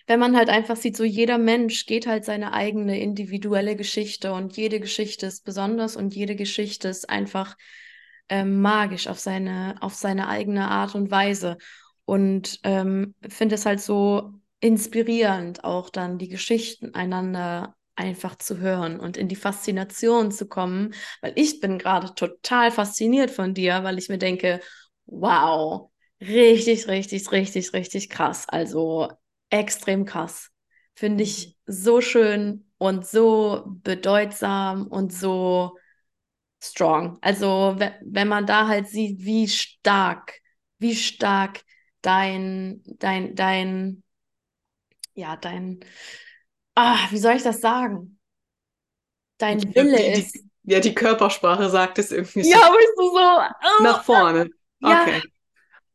wenn man halt einfach sieht, so jeder Mensch geht halt seine eigene individuelle Geschichte und jede Geschichte ist besonders und jede Geschichte ist einfach ähm, magisch auf seine, auf seine eigene Art und Weise. Und ähm, finde es halt so inspirierend, auch dann die Geschichten einander einfach zu hören und in die Faszination zu kommen, weil ich bin gerade total fasziniert von dir, weil ich mir denke, wow, richtig, richtig, richtig, richtig krass. Also extrem krass. Finde ich so schön und so bedeutsam und so strong. Also wenn man da halt sieht, wie stark, wie stark dein, dein, dein, ja, dein, ah, wie soll ich das sagen? Dein die, Wille die, ist. Die, ja, die Körpersprache sagt es irgendwie ja, so. Ja, bist du so. Oh, nach vorne. Okay.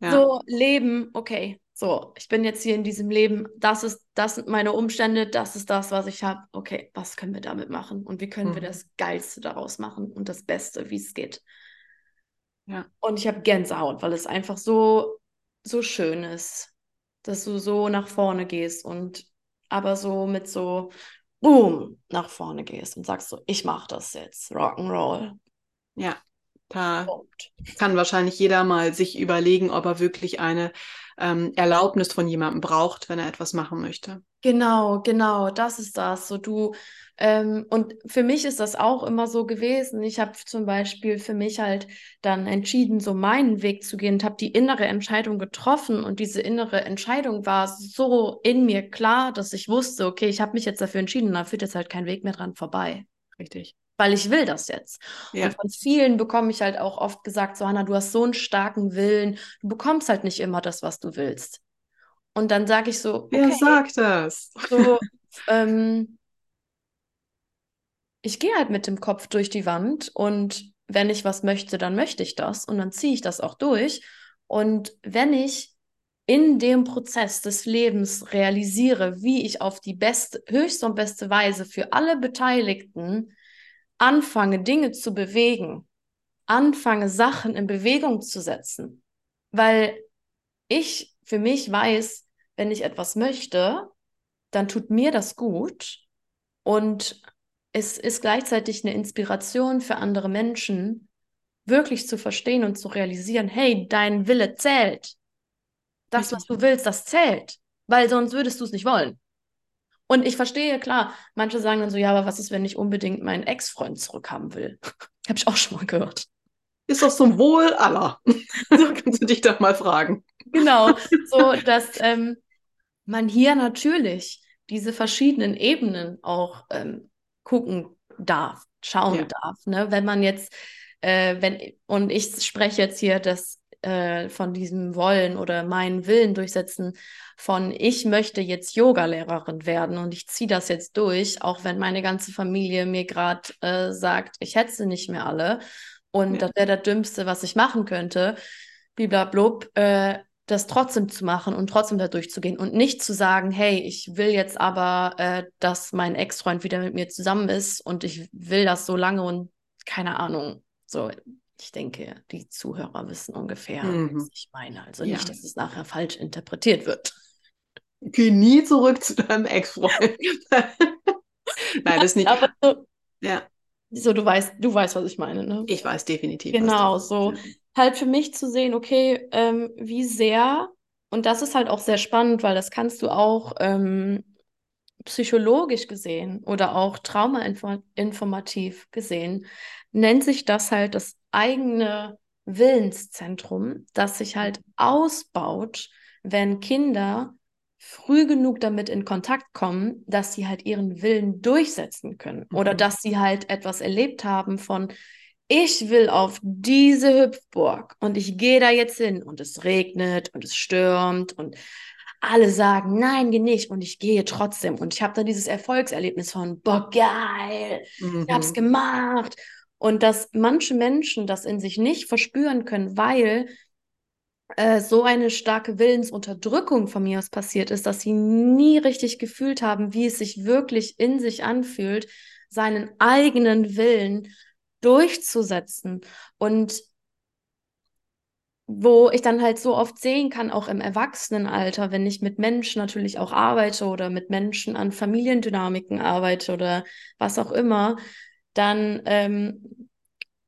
Ja, So leben, okay. So, ich bin jetzt hier in diesem Leben, das ist, das sind meine Umstände, das ist das, was ich habe. Okay, was können wir damit machen? Und wie können mhm. wir das Geilste daraus machen und das Beste, wie es geht? Ja. Und ich habe Gänsehaut, weil es einfach so, so schön ist, dass du so nach vorne gehst und aber so mit so Boom nach vorne gehst und sagst so, ich mache das jetzt, Rock'n'Roll. Ja, da Punkt. kann wahrscheinlich jeder mal sich überlegen, ob er wirklich eine ähm, Erlaubnis von jemandem braucht, wenn er etwas machen möchte. Genau, genau, das ist das. So du, ähm, und für mich ist das auch immer so gewesen. Ich habe zum Beispiel für mich halt dann entschieden, so meinen Weg zu gehen und habe die innere Entscheidung getroffen. Und diese innere Entscheidung war so in mir klar, dass ich wusste, okay, ich habe mich jetzt dafür entschieden, da führt jetzt halt kein Weg mehr dran vorbei. Richtig weil ich will das jetzt. Ja. Und von vielen bekomme ich halt auch oft gesagt, so Hanna, du hast so einen starken Willen, du bekommst halt nicht immer das, was du willst. Und dann sage ich so, okay, wer sagt das? So, ähm, ich gehe halt mit dem Kopf durch die Wand und wenn ich was möchte, dann möchte ich das und dann ziehe ich das auch durch. Und wenn ich in dem Prozess des Lebens realisiere, wie ich auf die beste, höchste und beste Weise für alle Beteiligten anfange, Dinge zu bewegen, anfange, Sachen in Bewegung zu setzen, weil ich für mich weiß, wenn ich etwas möchte, dann tut mir das gut. Und es ist gleichzeitig eine Inspiration für andere Menschen, wirklich zu verstehen und zu realisieren, hey, dein Wille zählt. Das, was du willst, das zählt, weil sonst würdest du es nicht wollen. Und ich verstehe, klar, manche sagen dann so, ja, aber was ist, wenn ich unbedingt meinen Ex-Freund zurückhaben will? Habe ich auch schon mal gehört. Ist doch zum Wohl aller. so kannst du dich doch mal fragen. Genau, so dass ähm, man hier natürlich diese verschiedenen Ebenen auch ähm, gucken darf, schauen ja. darf. Ne? Wenn man jetzt, äh, wenn, und ich spreche jetzt hier das äh, von diesem Wollen oder meinen Willen durchsetzen, von ich möchte jetzt Yoga-Lehrerin werden und ich ziehe das jetzt durch, auch wenn meine ganze Familie mir gerade äh, sagt, ich hätte sie nicht mehr alle und ja. das wäre das Dümmste, was ich machen könnte, bliblablub, äh, das trotzdem zu machen und trotzdem da durchzugehen und nicht zu sagen, hey, ich will jetzt aber, äh, dass mein Ex-Freund wieder mit mir zusammen ist und ich will das so lange und keine Ahnung. So, ich denke, die Zuhörer wissen ungefähr, mhm. was ich meine. Also ja. nicht, dass es nachher falsch interpretiert wird. Geh nie zurück zu deinem Ex-Freund. Nein, das ist nicht. Aber so, ja. So, du weißt, du weißt, was ich meine, ne? Ich weiß definitiv. Genau, so halt für mich zu sehen, okay, ähm, wie sehr, und das ist halt auch sehr spannend, weil das kannst du auch ähm, psychologisch gesehen oder auch traumainformativ gesehen, nennt sich das halt das eigene Willenszentrum, das sich halt ausbaut, wenn Kinder früh genug damit in Kontakt kommen, dass sie halt ihren Willen durchsetzen können mhm. oder dass sie halt etwas erlebt haben von, ich will auf diese Hüpfburg und ich gehe da jetzt hin und es regnet und es stürmt und alle sagen, nein, geh nicht und ich gehe trotzdem und ich habe dann dieses Erfolgserlebnis von, boah, geil, mhm. ich hab's gemacht und dass manche Menschen das in sich nicht verspüren können, weil äh, so eine starke Willensunterdrückung von mir aus passiert ist, dass sie nie richtig gefühlt haben, wie es sich wirklich in sich anfühlt, seinen eigenen Willen durchzusetzen. Und wo ich dann halt so oft sehen kann, auch im Erwachsenenalter, wenn ich mit Menschen natürlich auch arbeite oder mit Menschen an Familiendynamiken arbeite oder was auch immer, dann ähm,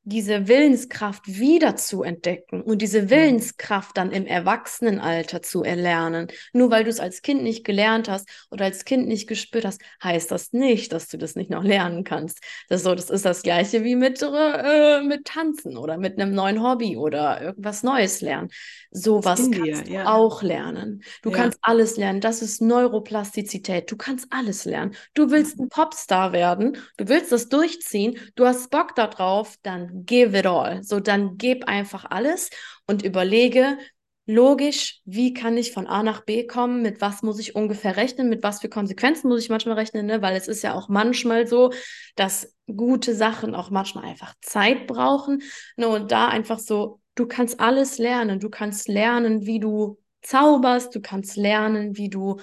diese Willenskraft wieder zu entdecken und diese mhm. Willenskraft dann im Erwachsenenalter zu erlernen. Nur weil du es als Kind nicht gelernt hast oder als Kind nicht gespürt hast, heißt das nicht, dass du das nicht noch lernen kannst. Das ist, so, das, ist das gleiche wie mit, äh, mit Tanzen oder mit einem neuen Hobby oder irgendwas Neues lernen. Sowas kannst dir, du ja. auch lernen. Du ja. kannst alles lernen. Das ist Neuroplastizität. Du kannst alles lernen. Du willst ein Popstar werden, du willst das durchziehen, du hast Bock darauf, dann give it all. So, dann gib einfach alles und überlege, logisch, wie kann ich von A nach B kommen, mit was muss ich ungefähr rechnen, mit was für Konsequenzen muss ich manchmal rechnen, ne? weil es ist ja auch manchmal so, dass gute Sachen auch manchmal einfach Zeit brauchen. Ne? Und da einfach so, du kannst alles lernen. Du kannst lernen, wie du zauberst, du kannst lernen, wie du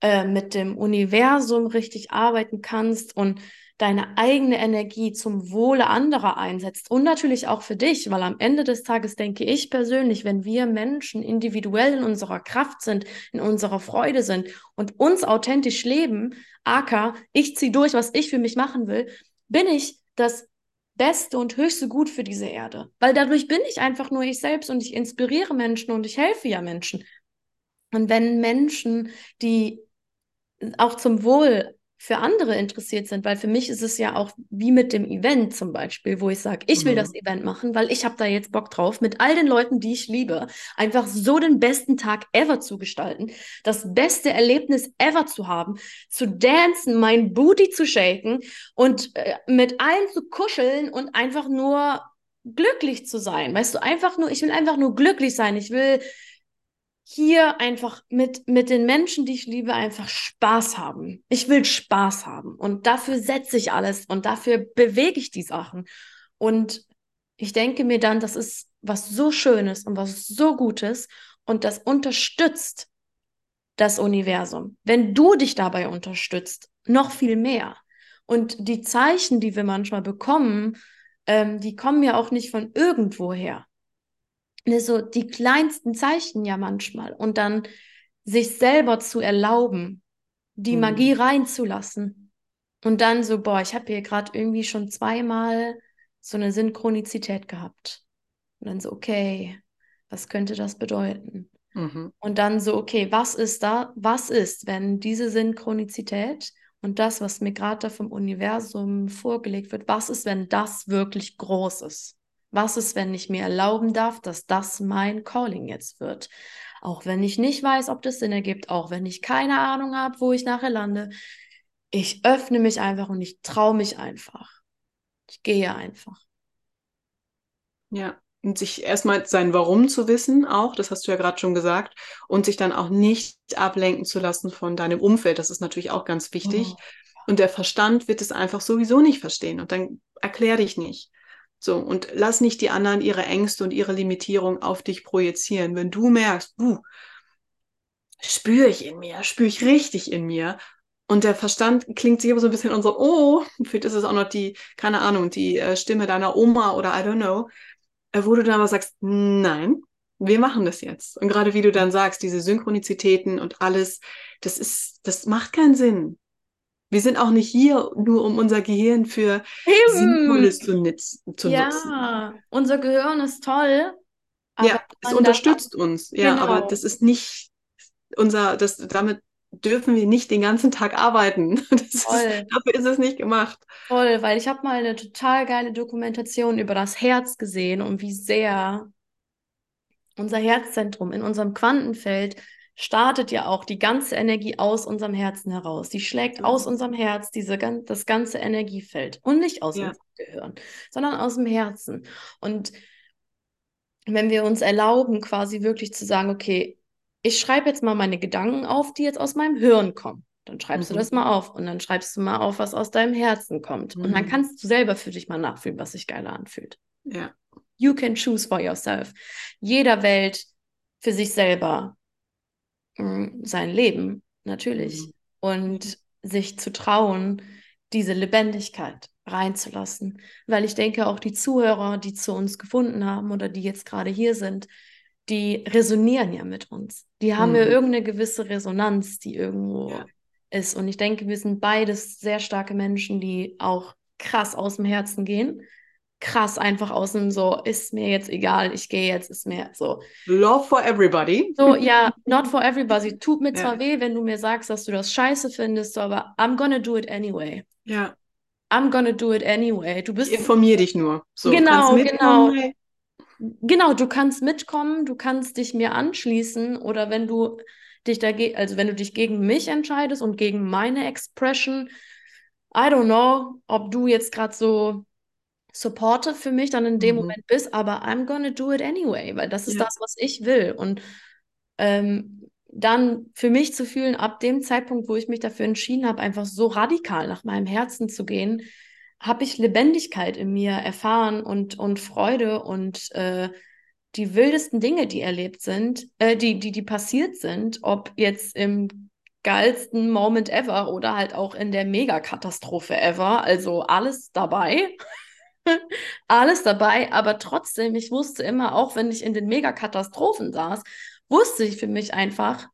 äh, mit dem Universum richtig arbeiten kannst und deine eigene Energie zum Wohle anderer einsetzt und natürlich auch für dich, weil am Ende des Tages denke ich persönlich, wenn wir Menschen individuell in unserer Kraft sind, in unserer Freude sind und uns authentisch leben, aka ich ziehe durch, was ich für mich machen will, bin ich das beste und höchste Gut für diese Erde, weil dadurch bin ich einfach nur ich selbst und ich inspiriere Menschen und ich helfe ja Menschen. Und wenn Menschen, die auch zum Wohl für andere interessiert sind, weil für mich ist es ja auch wie mit dem Event zum Beispiel, wo ich sage, ich will mhm. das Event machen, weil ich habe da jetzt Bock drauf, mit all den Leuten, die ich liebe, einfach so den besten Tag ever zu gestalten, das beste Erlebnis ever zu haben, zu dancen, mein Booty zu shaken und äh, mit allen zu kuscheln und einfach nur glücklich zu sein. Weißt du, einfach nur, ich will einfach nur glücklich sein. Ich will hier einfach mit, mit den Menschen, die ich liebe, einfach Spaß haben. Ich will Spaß haben. Und dafür setze ich alles und dafür bewege ich die Sachen. Und ich denke mir dann, das ist was so Schönes und was so Gutes und das unterstützt das Universum. Wenn du dich dabei unterstützt, noch viel mehr. Und die Zeichen, die wir manchmal bekommen, ähm, die kommen ja auch nicht von irgendwoher ne, so die kleinsten Zeichen ja manchmal und dann sich selber zu erlauben, die mhm. Magie reinzulassen und dann so, boah, ich habe hier gerade irgendwie schon zweimal so eine Synchronizität gehabt. Und dann so, okay, was könnte das bedeuten? Mhm. Und dann so, okay, was ist da, was ist, wenn diese Synchronizität und das, was mir gerade da vom Universum vorgelegt wird, was ist, wenn das wirklich groß ist? Was ist, wenn ich mir erlauben darf, dass das mein Calling jetzt wird? Auch wenn ich nicht weiß, ob das Sinn ergibt, auch wenn ich keine Ahnung habe, wo ich nachher lande. Ich öffne mich einfach und ich traue mich einfach. Ich gehe einfach. Ja, und sich erstmal sein Warum zu wissen, auch, das hast du ja gerade schon gesagt, und sich dann auch nicht ablenken zu lassen von deinem Umfeld. Das ist natürlich auch ganz wichtig. Oh. Und der Verstand wird es einfach sowieso nicht verstehen. Und dann erklär dich nicht. So, und lass nicht die anderen ihre Ängste und ihre Limitierung auf dich projizieren. Wenn du merkst, uh, spüre ich in mir, spüre ich richtig in mir. Und der Verstand klingt sich aber so ein bisschen unser, oh, vielleicht ist es auch noch die, keine Ahnung, die äh, Stimme deiner Oma oder I don't know, äh, wo du dann aber sagst, nein, wir machen das jetzt. Und gerade wie du dann sagst, diese Synchronizitäten und alles, das ist, das macht keinen Sinn. Wir sind auch nicht hier, nur um unser Gehirn für Eben. Sinnvolles zu, zu ja, nutzen. Ja, unser Gehirn ist toll. ja, es unterstützt uns. Ja, genau. aber das ist nicht unser, das, damit dürfen wir nicht den ganzen Tag arbeiten. Ist, dafür ist es nicht gemacht. Toll, weil ich habe mal eine total geile Dokumentation über das Herz gesehen und wie sehr unser Herzzentrum in unserem Quantenfeld startet ja auch die ganze Energie aus unserem Herzen heraus. Die schlägt aus mhm. unserem Herz diese, das ganze Energiefeld und nicht aus ja. unserem Gehirn, sondern aus dem Herzen. Und wenn wir uns erlauben, quasi wirklich zu sagen, okay, ich schreibe jetzt mal meine Gedanken auf, die jetzt aus meinem Hirn kommen. Dann schreibst mhm. du das mal auf und dann schreibst du mal auf, was aus deinem Herzen kommt. Mhm. Und dann mhm. kannst du selber für dich mal nachfühlen, was sich geiler anfühlt. Ja. You can choose for yourself. Jeder wählt für sich selber sein Leben, natürlich. Mhm. Und sich zu trauen, diese Lebendigkeit reinzulassen. Weil ich denke, auch die Zuhörer, die zu uns gefunden haben oder die jetzt gerade hier sind, die resonieren ja mit uns. Die haben ja irgendeine gewisse Resonanz, die irgendwo Ja. ist. Und ich denke, wir sind beides sehr starke Menschen, die auch krass aus dem Herzen gehen. Krass einfach aus dem so, ist mir jetzt egal, ich gehe jetzt, ist mir so. Love for everybody. So, ja, not for everybody. Tut mir Ja. zwar weh, wenn du mir sagst, dass du das scheiße findest, aber I'm gonna do it anyway. Ja. I'm gonna do it anyway. Du bist, Informier dich nur. So, Genau, genau. genau, du kannst mitkommen, du kannst dich mir anschließen oder wenn du dich dagegen, also wenn du dich gegen mich entscheidest und gegen meine Expression, I don't know, ob du jetzt gerade so supportive für mich dann in dem Mhm. Moment bist, aber I'm gonna do it anyway, weil das ist Ja. das, was ich will. Und ähm, dann für mich zu fühlen, ab dem Zeitpunkt, wo ich mich dafür entschieden habe, einfach so radikal nach meinem Herzen zu gehen, habe ich Lebendigkeit in mir erfahren und, und Freude und äh, die wildesten Dinge, die erlebt sind, äh, die, die, die passiert sind, ob jetzt im geilsten Moment ever oder halt auch in der Megakatastrophe ever. Also alles dabei. Alles dabei, aber trotzdem, ich wusste immer, auch wenn ich in den Megakatastrophen saß, wusste ich für mich einfach,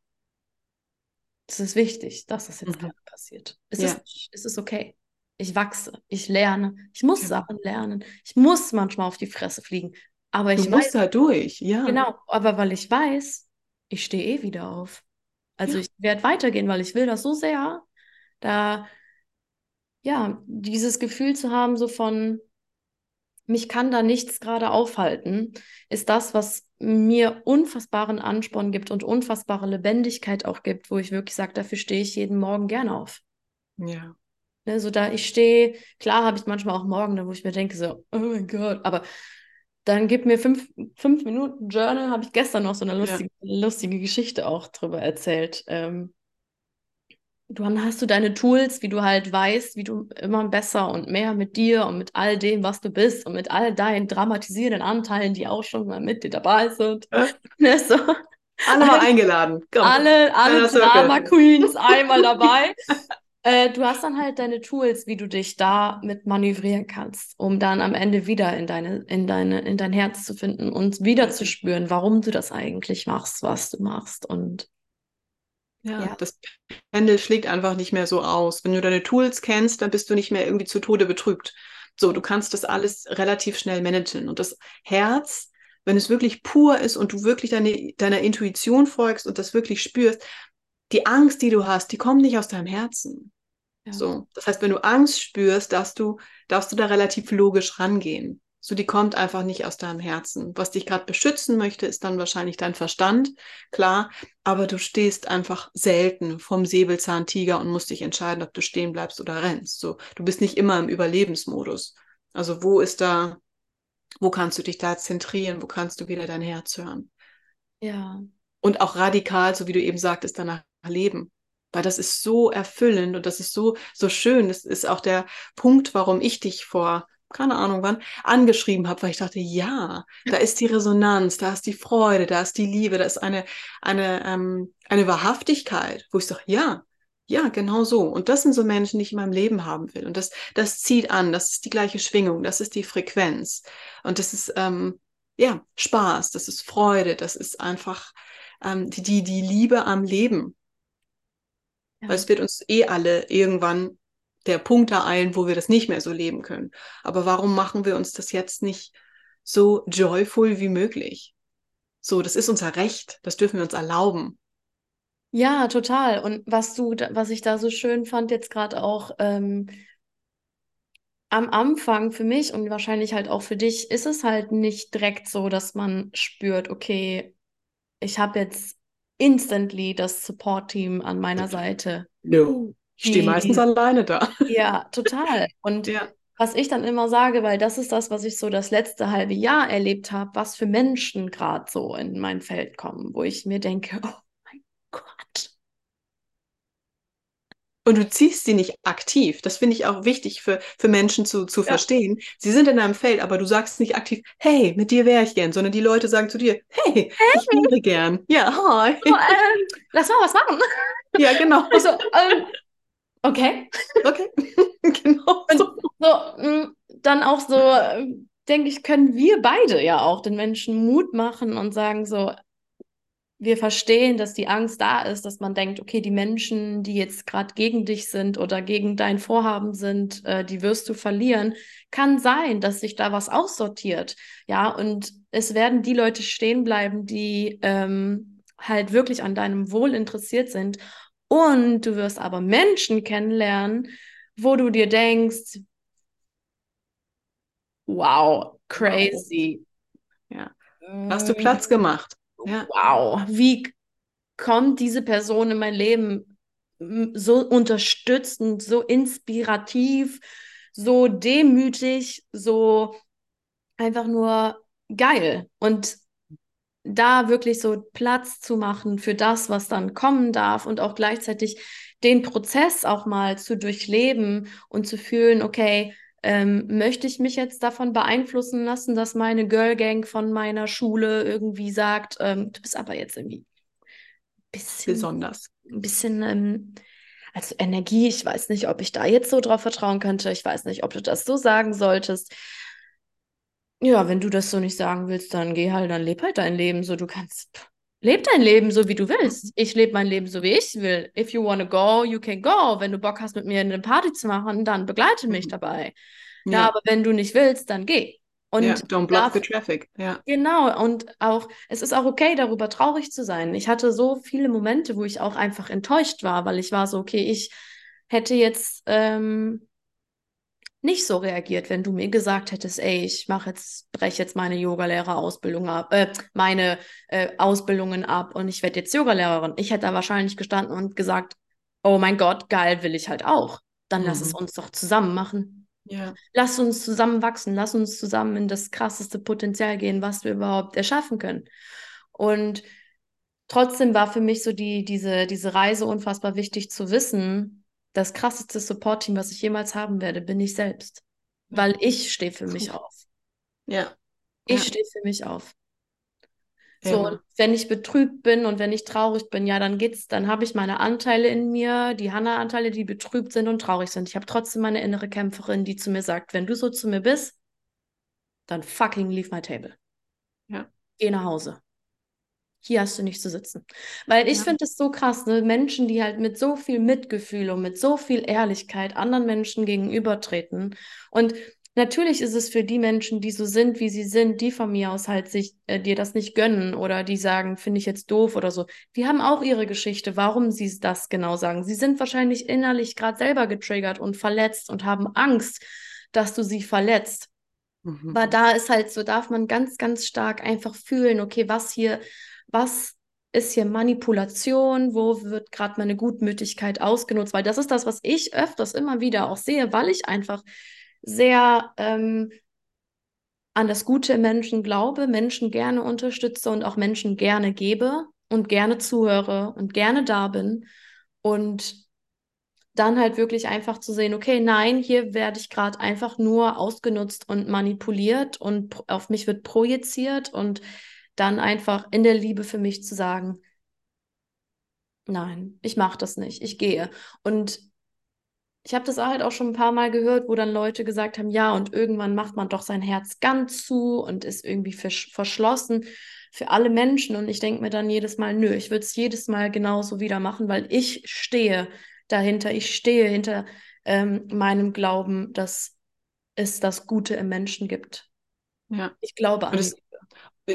es ist wichtig, dass das jetzt Mhm. gerade passiert. Es, Ja. ist, es ist okay. Ich wachse, ich lerne, ich muss Genau. Sachen lernen, ich muss manchmal auf die Fresse fliegen, aber Du ich musst weiß, da durch, ja. genau, aber weil ich weiß, ich stehe eh wieder auf. Also Ja. ich werde weitergehen, weil ich will das so sehr, da, ja, dieses Gefühl zu haben, so von, mich kann da nichts gerade aufhalten, ist das, was mir unfassbaren Ansporn gibt und unfassbare Lebendigkeit auch gibt, wo ich wirklich sage, dafür stehe ich jeden Morgen gern auf. Ja. Ne, so da ich stehe, klar habe ich manchmal auch Morgen, wo ich mir denke, so, oh mein Gott, aber dann gib mir fünf, fünf Minuten Journal, habe ich gestern noch so eine Ja. lustige, lustige Geschichte auch drüber erzählt. Ähm, du dann hast du deine Tools, wie du halt weißt, wie du immer besser und mehr mit dir und mit all dem, was du bist und mit all deinen dramatisierenden Anteilen, die auch schon mal mit dir dabei sind. Ja. Ne, so. Alle mal eingeladen. Komm. Alle, alle Circle. Drama Queens einmal dabei. Äh, du hast dann halt deine Tools, wie du dich da mit manövrieren kannst, um dann am Ende wieder in deine, in deine, in dein Herz zu finden und wieder zu spüren, warum du das eigentlich machst, was du machst. Und Ja, Ja. das Pendel schlägt einfach nicht mehr so aus. Wenn du deine Tools kennst, dann bist du nicht mehr irgendwie zu Tode betrübt. So, du kannst das alles relativ schnell managen. Und das Herz, wenn es wirklich pur ist und du wirklich deine, deiner Intuition folgst und das wirklich spürst, die Angst, die du hast, die kommt nicht aus deinem Herzen. ja. So, das heißt, wenn du Angst spürst, darfst du, darfst du da relativ logisch rangehen. So, die kommt einfach nicht aus deinem Herzen. Was dich gerade beschützen möchte, ist dann wahrscheinlich dein Verstand, klar, aber du stehst einfach selten vom Säbelzahntiger und musst dich entscheiden, ob du stehen bleibst oder rennst. So, du bist nicht immer im Überlebensmodus. Also, wo ist da, wo kannst du dich da zentrieren, wo kannst du wieder dein Herz hören? ja. und auch radikal, so wie du eben sagtest, danach leben. Weil das ist so erfüllend und das ist so, so schön. Das ist auch der Punkt, warum ich dich vor, keine Ahnung wann, angeschrieben habe, weil ich dachte, ja, da ist die Resonanz, da ist die Freude, da ist die Liebe, da ist eine, eine, ähm, eine Wahrhaftigkeit, wo ich sage, ja, ja, genau so. Und das sind so Menschen, die ich in meinem Leben haben will. Und das, das zieht an, das ist die gleiche Schwingung, das ist die Frequenz. Und das ist, ähm, ja, Spaß, das ist Freude, das ist einfach ähm, die, die, die Liebe am Leben. ja. Weil es wird uns eh alle irgendwann der Punkt ereilen, wo wir das nicht mehr so leben können. Aber warum machen wir uns das jetzt nicht so joyful wie möglich? So, das ist unser Recht, das dürfen wir uns erlauben. Ja, total. Und was du, was ich da so schön fand, jetzt gerade auch ähm, am Anfang für mich und wahrscheinlich halt auch für dich, ist es halt nicht direkt so, dass man spürt, okay, ich habe jetzt instantly das Support-Team an meiner Seite. No. Ich stehe meistens alleine da. Ja, total. Und Ja. was ich dann immer sage, weil das ist das, was ich so das letzte halbe Jahr erlebt habe, was für Menschen gerade so in mein Feld kommen, wo ich mir denke, oh mein Gott. Und du ziehst sie nicht aktiv. Das finde ich auch wichtig für, für Menschen zu, zu Ja. verstehen. Sie sind in deinem Feld, aber du sagst nicht aktiv, hey, mit dir wäre ich gern, sondern die Leute sagen zu dir, hey, ich wäre gern. Ja, hi. So, ähm, lass mal was machen. Ja, genau. Also, ähm, okay. Okay. genau. Und So. so, mh, dann auch so, denke ich, können wir beide ja auch den Menschen Mut machen und sagen so, wir verstehen, dass die Angst da ist, dass man denkt, okay, die Menschen, die jetzt gerade gegen dich sind oder gegen dein Vorhaben sind, äh, die wirst du verlieren, kann sein, dass sich da was aussortiert. Ja, und es werden die Leute stehen bleiben, die ähm, halt wirklich an deinem Wohl interessiert sind. Und du wirst aber Menschen kennenlernen, wo du dir denkst, wow, crazy. Ja. Hast du Platz gemacht? Ja. Wow, wie kommt diese Person in mein Leben so unterstützend, so inspirativ, so demütig, so einfach nur geil. Und da wirklich so Platz zu machen für das, was dann kommen darf und auch gleichzeitig den Prozess auch mal zu durchleben und zu fühlen, okay, ähm, möchte ich mich jetzt davon beeinflussen lassen, dass meine Girl Gang von meiner Schule irgendwie sagt, ähm, du bist aber jetzt irgendwie ein bisschen besonders. Ein bisschen, ähm, also Energie, ich weiß nicht, ob ich da jetzt so drauf vertrauen könnte. Ich weiß nicht, ob du das so sagen solltest. Ja, wenn du das so nicht sagen willst, dann geh halt, dann leb halt dein Leben so. Du kannst, leb dein Leben so, wie du willst. Ich lebe mein Leben so, wie ich will. If you wanna go, you can go. Wenn du Bock hast, mit mir eine Party zu machen, dann begleite mich mhm. dabei. Ja. ja, aber wenn du nicht willst, dann geh. Und ja, don't block the traffic. Ja. Genau. Und auch, es ist auch okay, darüber traurig zu sein. Ich hatte so viele Momente, wo ich auch einfach enttäuscht war, weil ich war so, okay, ich hätte jetzt ähm, nicht so reagiert, wenn du mir gesagt hättest, ey, ich mache jetzt, breche jetzt meine Yogalehrerausbildung ab, äh, meine äh, Ausbildungen ab und ich werde jetzt Yogalehrerin. Ich hätte da wahrscheinlich gestanden und gesagt, oh mein Gott, geil, will ich halt auch. Dann mhm. lass es mhm. uns doch zusammen machen. Ja. Lass uns zusammen wachsen, lass uns zusammen in das krasseste Potenzial gehen, was wir überhaupt erschaffen können. Und trotzdem war für mich so die, diese, diese Reise unfassbar wichtig zu wissen, das krasseste Support-Team, was ich jemals haben werde, bin ich selbst. Weil ich stehe für mich auf. Ja. Ich ja. stehe für mich auf. So, und wenn ich betrübt bin und wenn ich traurig bin, ja, dann geht's, dann habe ich meine Anteile in mir, die Hannah-Anteile, die betrübt sind und traurig sind. Ich habe trotzdem meine innere Kämpferin, die zu mir sagt, wenn du so zu mir bist, dann fucking leave my table. Ja. Geh nach Hause. Hier hast du nicht zu sitzen. Weil ich ja. finde es so krass, ne? Menschen, die halt mit so viel Mitgefühl und mit so viel Ehrlichkeit anderen Menschen gegenübertreten. Und Natürlich ist es für die Menschen, die so sind, wie sie sind, die von mir aus halt sich äh, dir das nicht gönnen oder die sagen, finde ich jetzt doof oder so. Die haben auch ihre Geschichte, warum sie das genau sagen. Sie sind wahrscheinlich innerlich gerade selber getriggert und verletzt und haben Angst, dass du sie verletzt. Mhm. Aber da ist halt so, darf man ganz, ganz stark einfach fühlen, okay, was hier, was ist hier Manipulation, wo wird gerade meine Gutmütigkeit ausgenutzt, weil das ist das, was ich öfters immer wieder auch sehe, weil ich einfach sehr ähm, an das Gute im Menschen glaube, Menschen gerne unterstütze und auch Menschen gerne gebe und gerne zuhöre und gerne da bin. Und dann halt wirklich einfach zu sehen, okay, nein, hier werde ich gerade einfach nur ausgenutzt und manipuliert und auf mich wird projiziert und dann einfach in der Liebe für mich zu sagen, nein, ich mache das nicht, ich gehe. Und ich habe das halt auch schon ein paar Mal gehört, wo dann Leute gesagt haben, ja, und irgendwann macht man doch sein Herz ganz zu und ist irgendwie versch verschlossen für alle Menschen. Und ich denke mir dann jedes Mal, nö, ich würde es jedes Mal genauso wieder machen, weil ich stehe dahinter, ich stehe hinter ähm, meinem Glauben, dass es das Gute im Menschen gibt. Ja. Ich glaube an das, äh,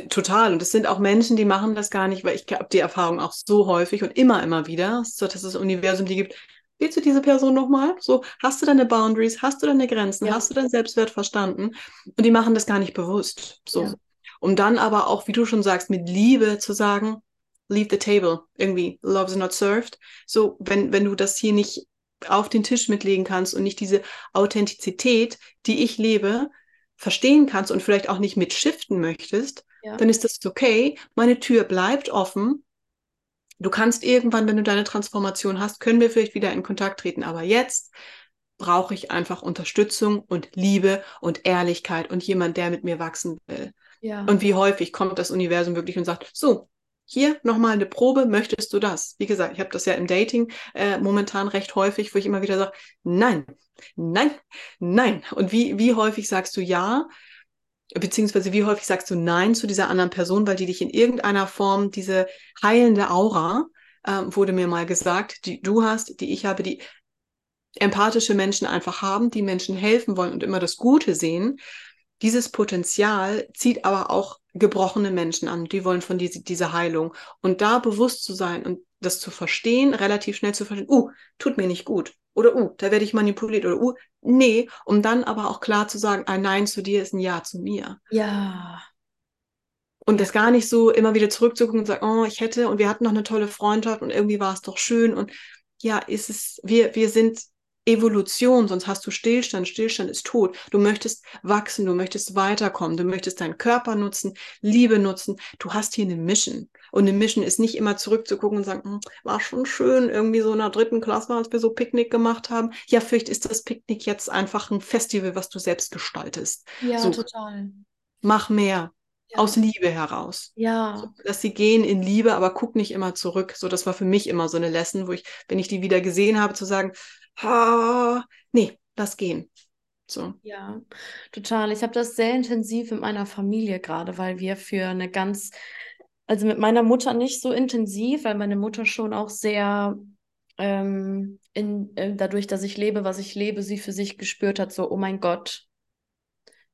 Total. Und es sind auch Menschen, die machen das gar nicht, weil ich habe die Erfahrung auch so häufig und immer, immer wieder, so dass es das Universum die gibt, Willst du diese Person nochmal? So, hast du deine Boundaries, hast du deine Grenzen, ja. hast du deinen Selbstwert verstanden? Und die machen das gar nicht bewusst. So. Ja. Um dann aber auch, wie du schon sagst, mit Liebe zu sagen, leave the table. Irgendwie, love is not served. So, wenn, wenn du das hier nicht auf den Tisch mitlegen kannst und nicht diese Authentizität, die ich lebe, verstehen kannst und vielleicht auch nicht mitschiften möchtest, ja. dann ist das okay. Meine Tür bleibt offen Du kannst irgendwann, wenn du deine Transformation hast, können wir vielleicht wieder in Kontakt treten. Aber jetzt brauche ich einfach Unterstützung und Liebe und Ehrlichkeit und jemand, der mit mir wachsen will. Ja. Und wie häufig kommt das Universum wirklich und sagt, so, hier nochmal eine Probe, möchtest du das? Wie gesagt, ich habe das ja im Dating äh, momentan recht häufig, wo ich immer wieder sage, nein, nein, nein. Und wie, wie häufig sagst du ja? beziehungsweise wie häufig sagst du Nein zu dieser anderen Person, weil die dich in irgendeiner Form, diese heilende Aura, ähm, wurde mir mal gesagt, die du hast, die ich habe, die empathische Menschen einfach haben, die Menschen helfen wollen und immer das Gute sehen. Dieses Potenzial zieht aber auch gebrochene Menschen an, die wollen von diese, dieser Heilung. Und da bewusst zu sein und das zu verstehen, relativ schnell zu verstehen, uh, tut mir nicht gut. Oder uh, da werde ich manipuliert. Oder uh, nee. Um dann aber auch klar zu sagen, ein Nein zu dir ist ein Ja zu mir. Ja. Und das gar nicht so immer wieder zurückzugucken und sagen, oh, ich hätte und wir hatten noch eine tolle Freundschaft und irgendwie war es doch schön. Und ja, ist es, wir, wir sind Evolution, sonst hast du Stillstand. Stillstand ist tot. Du möchtest wachsen, du möchtest weiterkommen, du möchtest deinen Körper nutzen, Liebe nutzen. Du hast hier eine Mission. Und eine Mission ist nicht immer zurückzugucken und sagen, hm, war schon schön, irgendwie so in der dritten Klasse, als wir so Picknick gemacht haben. Ja, vielleicht ist das Picknick jetzt einfach ein Festival, was du selbst gestaltest. Ja, so, total. Mach mehr. Ja. Aus Liebe heraus. Ja. So, dass sie gehen in Liebe, aber guck nicht immer zurück. So, das war für mich immer so eine Lesson, wo ich, wenn ich die wieder gesehen habe, zu sagen, ha, nee, lass gehen. So. Ja, total. Ich habe das sehr intensiv in meiner Familie gerade, weil wir für eine ganz, also mit meiner Mutter nicht so intensiv, weil meine Mutter schon auch sehr ähm, in, äh, dadurch, dass ich lebe, was ich lebe, sie für sich gespürt hat, so, oh mein Gott,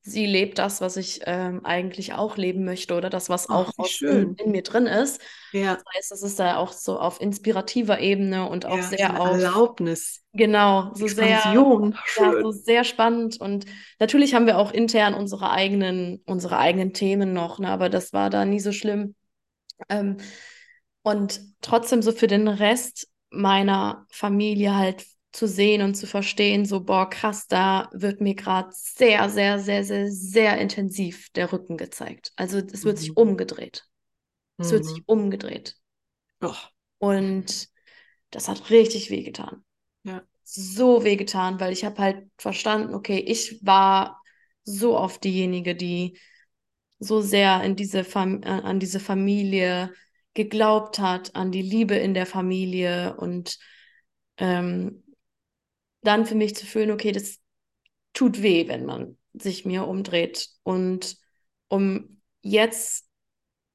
sie lebt das, was ich ähm, eigentlich auch leben möchte oder das, was auch aus, in, in, mir drin ist. Ja. Das heißt, es ist da auch so auf inspirativer Ebene und auch ja, sehr auf Erlaubnis. Genau, so Expansion. sehr, ja, so sehr spannend. Und natürlich haben wir auch intern unsere eigenen, unsere eigenen Themen noch, ne? aber das war da nie so schlimm. Ähm, und trotzdem so für den Rest meiner Familie halt zu sehen und zu verstehen, so, boah, krass, da wird mir gerade sehr, sehr, sehr, sehr, sehr intensiv der Rücken gezeigt. Also es wird mhm. sich umgedreht. Es mhm. wird sich umgedreht. Oh. Und das hat richtig wehgetan. Ja. So wehgetan, weil ich habe halt verstanden, okay, ich war so oft diejenige, die so sehr in diese Fam äh, an diese Familie geglaubt hat, an die Liebe in der Familie und ähm, dann für mich zu fühlen, okay, das tut weh, wenn man sich mir umdreht. Und um jetzt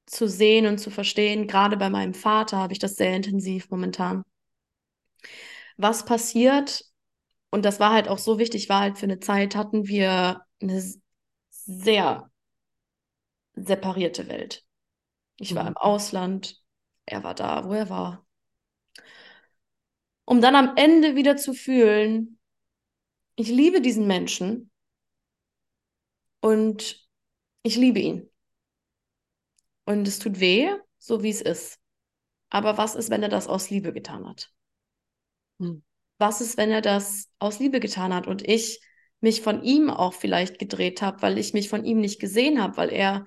zu sehen und zu verstehen, gerade bei meinem Vater habe ich das sehr intensiv momentan. Was passiert, und das war halt auch so wichtig, war halt für eine Zeit hatten wir eine sehr separierte Welt. Ich war mhm. im Ausland, er war da, wo er war um dann am Ende wieder zu fühlen, ich liebe diesen Menschen und ich liebe ihn. Und es tut weh, so wie es ist. Aber was ist, wenn er das aus Liebe getan hat? Hm. Was ist, wenn er das aus Liebe getan hat und ich mich von ihm auch vielleicht gedreht habe, weil ich mich von ihm nicht gesehen habe, weil er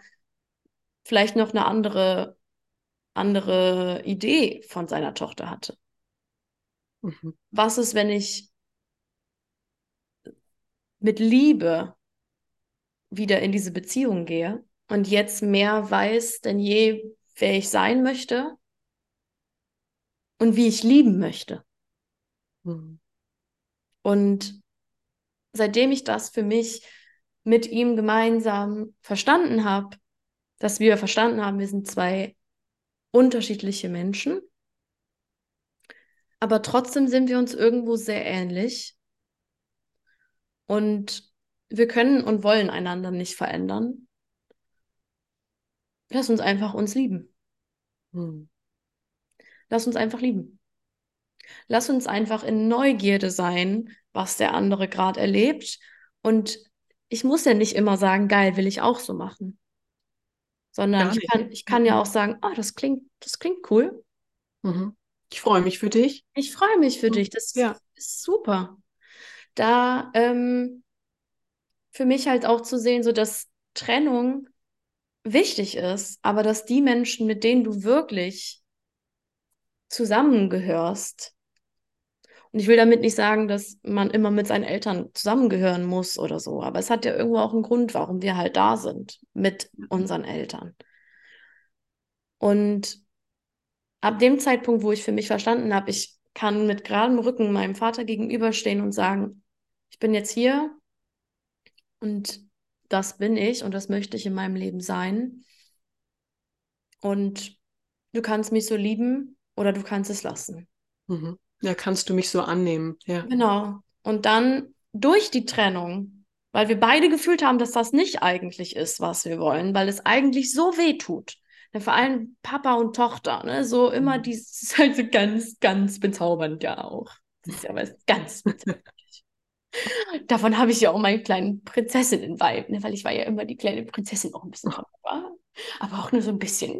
vielleicht noch eine andere, andere Idee von seiner Tochter hatte? Mhm. Was ist, wenn ich mit Liebe wieder in diese Beziehung gehe und jetzt mehr weiß denn je, wer ich sein möchte und wie ich lieben möchte. Mhm. Und seitdem ich das für mich mit ihm gemeinsam verstanden habe, dass wir verstanden haben, wir sind zwei unterschiedliche Menschen aber trotzdem sind wir uns irgendwo sehr ähnlich. Und wir können und wollen einander nicht verändern. Lass uns einfach uns lieben. Hm. Lass uns einfach lieben. Lass uns einfach in Neugierde sein, was der andere gerade erlebt. Und ich muss ja nicht immer sagen, geil, will ich auch so machen. Sondern ich kann, ich kann ja auch sagen, ah, oh, das klingt, das klingt cool. Mhm. Ich freue mich für dich. Ich freue mich für dich. Das ja. ist super. Da ähm, für mich halt auch zu sehen, so dass Trennung wichtig ist, aber dass die Menschen, mit denen du wirklich zusammengehörst, und ich will damit nicht sagen, dass man immer mit seinen Eltern zusammengehören muss oder so, aber es hat ja irgendwo auch einen Grund, warum wir halt da sind mit unseren Eltern. Und ab dem Zeitpunkt, wo ich für mich verstanden habe, ich kann mit geradem Rücken meinem Vater gegenüberstehen und sagen, ich bin jetzt hier und das bin ich und das möchte ich in meinem Leben sein. Und du kannst mich so lieben oder du kannst es lassen. Mhm. Ja, kannst du mich so annehmen. Ja. Genau. Und dann durch die Trennung, weil wir beide gefühlt haben, dass das nicht eigentlich ist, was wir wollen, weil es eigentlich so weh tut. Ja, vor allem Papa und Tochter, ne? So immer Mhm. dieses ist halt so ganz, ganz bezaubernd ja auch. Das ist ja was ganz bezaubernd. Davon habe ich ja auch meinen kleinen Prinzessinnen-Vibe, ne? Weil ich war ja immer die kleine Prinzessin auch ein bisschen von Papa, aber auch nur so ein bisschen.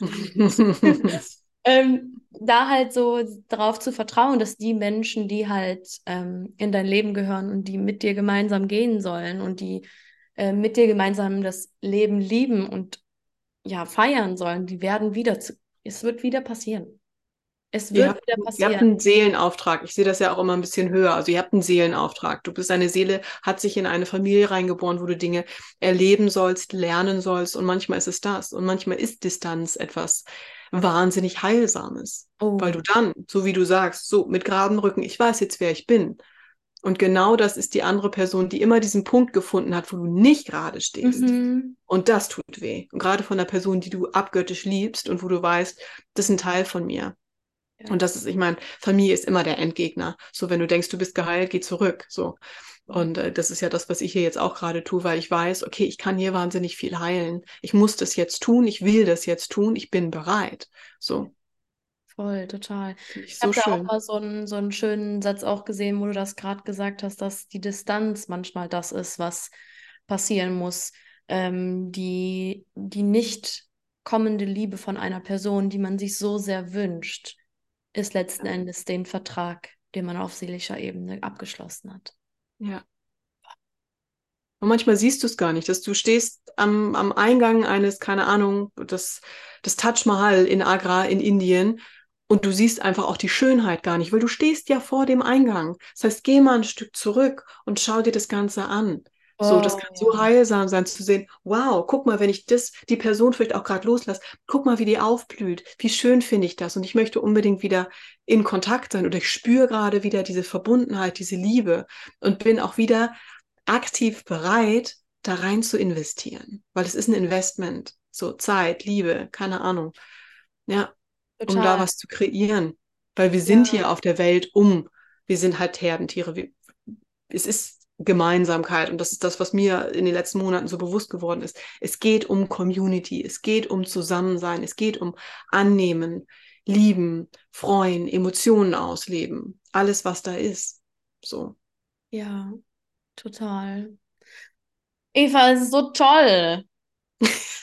ähm, da halt so darauf zu vertrauen, dass die Menschen, die halt ähm, in dein Leben gehören und die mit dir gemeinsam gehen sollen und die äh, mit dir gemeinsam das Leben lieben und ja feiern sollen, die werden wieder zu, es wird wieder passieren. Es wird habt, wieder ihr habt passieren. einen Seelenauftrag. Ich sehe das ja auch immer ein bisschen höher. Also ihr habt einen Seelenauftrag. Du bist eine Seele, hat sich in eine Familie reingeboren, wo du Dinge erleben sollst, lernen sollst. Und manchmal ist es das. Und manchmal ist Distanz etwas wahnsinnig Heilsames. Oh, Weil du dann, so wie du sagst, so mit geradem Rücken, ich weiß jetzt, wer ich bin. Und genau das ist die andere Person, die immer diesen Punkt gefunden hat, wo du nicht gerade stehst. mhm. Und das tut weh. Und gerade von der Person, die du abgöttisch liebst und wo du weißt, das ist ein Teil von mir. Ja. Und das ist, ich meine, Familie ist immer der Endgegner. So, wenn du denkst, du bist geheilt, geh zurück. So. Und äh, das ist ja das, was ich hier jetzt auch gerade tue, weil ich weiß, okay, ich kann hier wahnsinnig viel heilen. Ich muss das jetzt tun, ich will das jetzt tun, ich bin bereit. So, Voll, total. finde ich Ich so habe da auch mal so einen, so einen schönen Satz auch gesehen, wo du das gerade gesagt hast, dass die Distanz manchmal das ist, was passieren muss. Ähm, die, die nicht kommende Liebe von einer Person, die man sich so sehr wünscht, ist letzten Endes den Vertrag, den man auf seelischer Ebene abgeschlossen hat. Ja. Und manchmal siehst du es gar nicht, dass du stehst am, am Eingang eines, keine Ahnung, das, das Taj Mahal in Agra in Indien und du siehst einfach auch die Schönheit gar nicht, weil du stehst ja vor dem Eingang. Das heißt, geh mal ein Stück zurück und schau dir das Ganze an. So, das kann so Oh, heilsam sein zu sehen. Wow, guck mal, wenn ich das, die Person vielleicht auch gerade loslasse, guck mal, wie die aufblüht. Wie schön finde ich das? Und ich möchte unbedingt wieder in Kontakt sein oder ich spüre gerade wieder diese Verbundenheit, diese Liebe und bin auch wieder aktiv bereit, da rein zu investieren, weil es ist ein Investment. So Zeit, Liebe, keine Ahnung. Ja, um da total. was zu kreieren. Weil wir sind Ja, hier auf der Welt um. Wir sind halt Herdentiere. Wir, es ist Gemeinsamkeit und das ist das, was mir in den letzten Monaten so bewusst geworden ist. Es geht um Community, es geht um Zusammensein, es geht um Annehmen, Lieben, Freuen, Emotionen ausleben. Alles, was da ist. So. ja, total. Eva, es ist so toll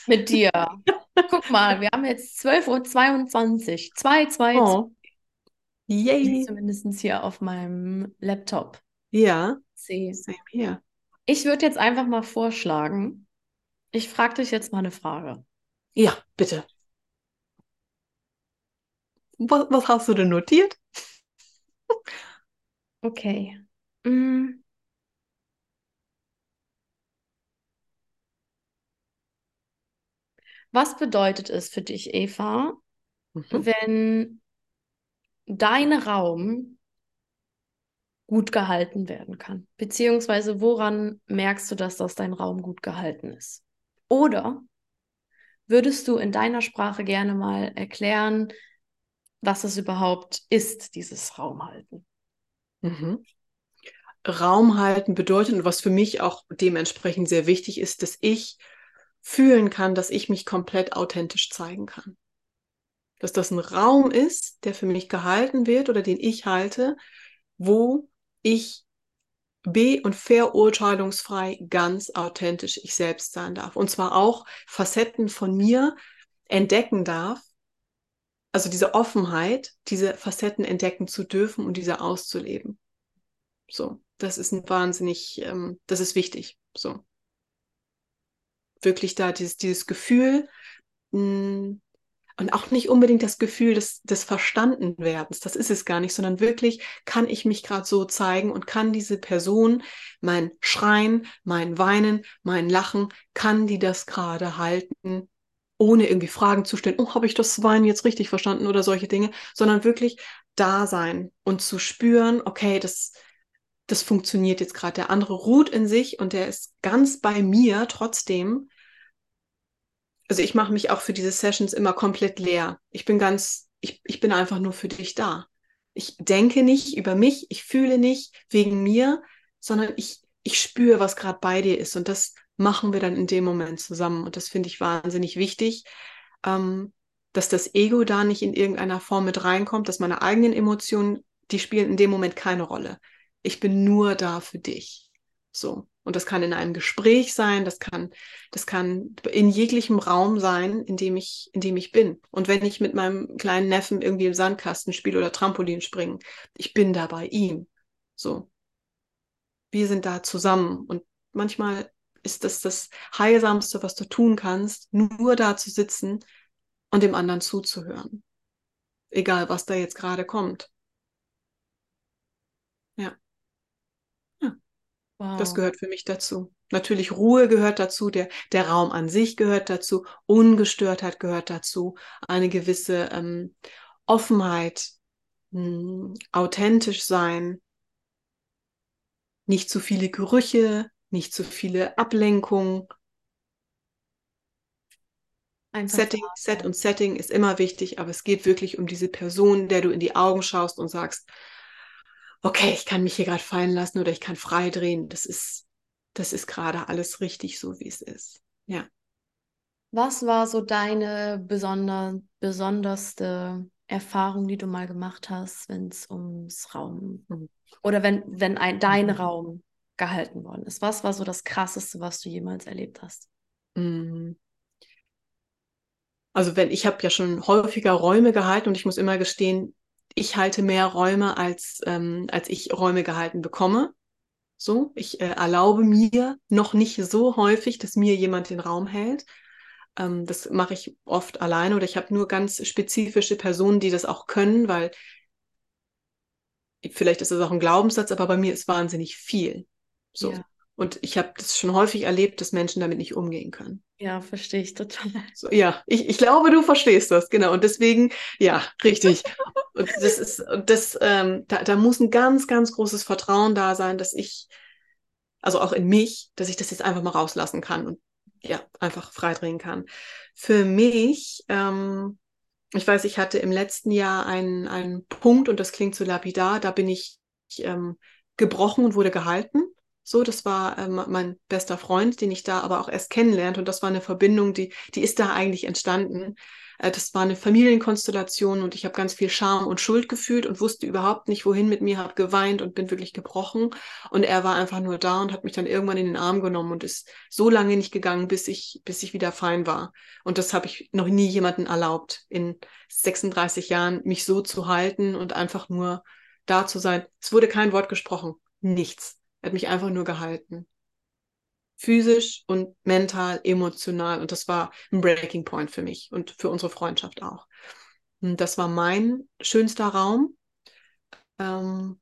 mit dir. Guck mal, wir haben jetzt 12.22 Uhr. 2, 2, 2. Oh, yay. zumindest hier auf meinem Laptop Ja, sehe. same here. Ich würde jetzt einfach mal vorschlagen, ich frage dich jetzt mal eine Frage. Ja, bitte. Was, was hast du denn notiert? Okay. Mm, Was bedeutet es für dich, Eva, Mhm. wenn dein Raum gut gehalten werden kann? Beziehungsweise woran merkst du, dass das dein Raum gut gehalten ist? Oder würdest du in deiner Sprache gerne mal erklären, was es überhaupt ist, dieses Raumhalten? Mhm. Raum halten bedeutet, und was für mich auch dementsprechend sehr wichtig ist, dass ich fühlen kann, dass ich mich komplett authentisch zeigen kann. Dass das ein Raum ist, der für mich gehalten wird oder den ich halte, wo ich be- und verurteilungsfrei ganz authentisch ich selbst sein darf. Und zwar auch Facetten von mir entdecken darf. Also diese Offenheit, diese Facetten entdecken zu dürfen und diese auszuleben. So, das ist ein wahnsinnig, ähm, das ist wichtig. So, wirklich da dieses, dieses Gefühl mh, und auch nicht unbedingt das Gefühl des, des Verstandenwerdens, das ist es gar nicht, sondern wirklich kann ich mich gerade so zeigen und kann diese Person, mein Schreien, mein Weinen, mein Lachen, kann die das gerade halten, ohne irgendwie Fragen zu stellen, oh, habe ich das Weinen jetzt richtig verstanden oder solche Dinge, sondern wirklich da sein und zu spüren, okay, das das funktioniert jetzt gerade. Der andere ruht in sich und der ist ganz bei mir trotzdem. Also ich mache mich auch für diese Sessions immer komplett leer. Ich bin ganz, ich, ich bin einfach nur für dich da. Ich denke nicht über mich, ich fühle nicht wegen mir, sondern ich, ich spüre, was gerade bei dir ist. Und das machen wir dann in dem Moment zusammen. Und das finde ich wahnsinnig wichtig, ähm, dass das Ego da nicht in irgendeiner Form mit reinkommt, dass meine eigenen Emotionen, die spielen in dem Moment keine Rolle. Ich bin nur da für dich. So. Und das kann in einem Gespräch sein, das kann, das kann in jeglichem Raum sein, in dem ich, in dem ich bin. Und wenn ich mit meinem kleinen Neffen irgendwie im Sandkasten spiele oder Trampolin springen, ich bin da bei ihm. So. Wir sind da zusammen. Und manchmal ist das das Heilsamste, was du tun kannst, nur da zu sitzen und dem anderen zuzuhören. Egal, was da jetzt gerade kommt. Ja. ja. Wow. Das gehört für mich dazu. Natürlich Ruhe gehört dazu, der, der Raum an sich gehört dazu, Ungestörtheit gehört dazu, eine gewisse ähm, Offenheit, mh, hm, authentisch sein, nicht zu viele Gerüche, nicht zu viele Ablenkungen, Einfach Setting, Set und Setting ist immer wichtig, aber es geht wirklich um diese Person, der du in die Augen schaust und sagst, okay, ich kann mich hier gerade fallen lassen oder ich kann frei drehen. Das ist, das ist gerade alles richtig so, wie es ist. Ja. Was war so deine besonder, besonderste Erfahrung, die du mal gemacht hast, wenn es ums Raum mhm. oder wenn, wenn ein, dein mhm. Raum gehalten worden ist? Was war so das Krasseste, was du jemals erlebt hast? Mhm. Also wenn ich habe ja schon häufiger Räume gehalten und ich muss immer gestehen, ich halte mehr Räume als ähm, als ich Räume gehalten bekomme. So, ich äh, erlaube mir noch nicht so häufig, dass mir jemand den Raum hält. Ähm, das mache ich oft alleine oder ich habe nur ganz spezifische Personen, die das auch können, weil vielleicht ist das auch ein Glaubenssatz, aber bei mir ist wahnsinnig viel. So. Ja. Und ich habe das schon häufig erlebt, dass Menschen damit nicht umgehen können. Ja, verstehe ich total. So, ja, ich, ich glaube, du verstehst das, genau. Und deswegen, ja, richtig. und das ist, und das, ähm, da, da muss ein ganz, ganz großes Vertrauen da sein, dass ich, also auch in mich, dass ich das jetzt einfach mal rauslassen kann und ja, einfach freidrehen kann. Für mich, ähm, ich weiß, ich hatte im letzten Jahr einen, einen Punkt, und das klingt so lapidar, da bin ich ähm, gebrochen und wurde gehalten. So, das war ähm, mein bester Freund, den ich da aber auch erst kennenlernte. Und das war eine Verbindung, die, die ist da eigentlich entstanden. Äh, das war eine Familienkonstellation und ich habe ganz viel Scham und Schuld gefühlt und wusste überhaupt nicht, wohin mit mir, habe geweint und bin wirklich gebrochen. Und er war einfach nur da und hat mich dann irgendwann in den Arm genommen und ist so lange nicht gegangen, bis ich, bis ich wieder fein war. Und das habe ich noch nie jemanden erlaubt, in 36 Jahren mich so zu halten und einfach nur da zu sein. Es wurde kein Wort gesprochen. Nichts. Er hat mich einfach nur gehalten. Physisch und mental, emotional. Und das war ein Breaking Point für mich und für unsere Freundschaft auch. Und das war mein schönster Raum. Ähm,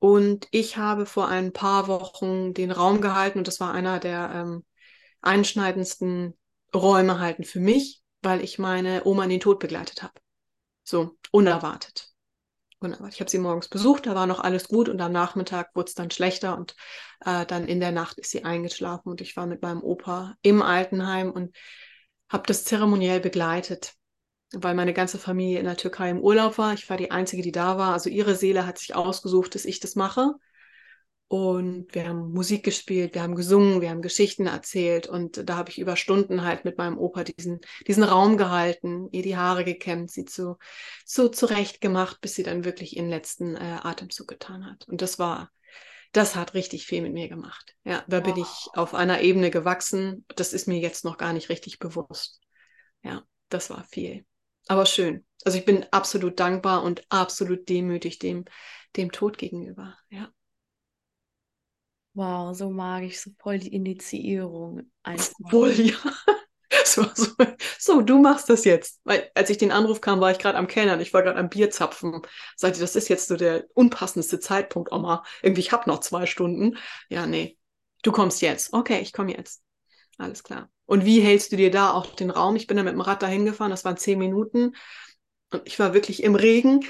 und ich habe vor ein paar Wochen den Raum gehalten und das war einer der ähm, einschneidendsten Räume halten für mich, weil ich meine Oma in den Tod begleitet habe. So, unerwartet. Wunderbar. Ich habe sie morgens besucht, da war noch alles gut und am Nachmittag wurde es dann schlechter und äh, dann in der Nacht ist sie eingeschlafen und ich war mit meinem Opa im Altenheim und habe das zeremoniell begleitet, weil meine ganze Familie in der Türkei im Urlaub war. Ich war die Einzige, die da war. Also ihre Seele hat sich ausgesucht, dass ich das mache. Und wir haben Musik gespielt, wir haben gesungen, wir haben Geschichten erzählt und da habe ich über Stunden halt mit meinem Opa diesen, diesen Raum gehalten, ihr die Haare gekämmt, sie zu, zu zurecht gemacht, bis sie dann wirklich ihren letzten äh, Atemzug getan hat. Und das war, das hat richtig viel mit mir gemacht. Ja, da wow. bin ich auf einer Ebene gewachsen. Das ist mir jetzt noch gar nicht richtig bewusst. Ja, das war viel. Aber schön. Also ich bin absolut dankbar und absolut demütig dem, dem Tod gegenüber. Ja. Wow, so mag ich so voll die Initiierung. Voll, ja. So, so, so, du machst das jetzt. Weil, als ich den Anruf kam, war ich gerade am Kellnern. Ich war gerade am Bier zapfen. Sagte, das ist jetzt so der unpassendste Zeitpunkt, Oma. Irgendwie, ich habe noch zwei Stunden. Ja, nee. Du kommst jetzt. Okay, ich komme jetzt. Alles klar. Und wie hältst du dir da auch den Raum? Ich bin da mit dem Rad dahin gefahren. Das waren zehn Minuten. Und ich war wirklich im Regen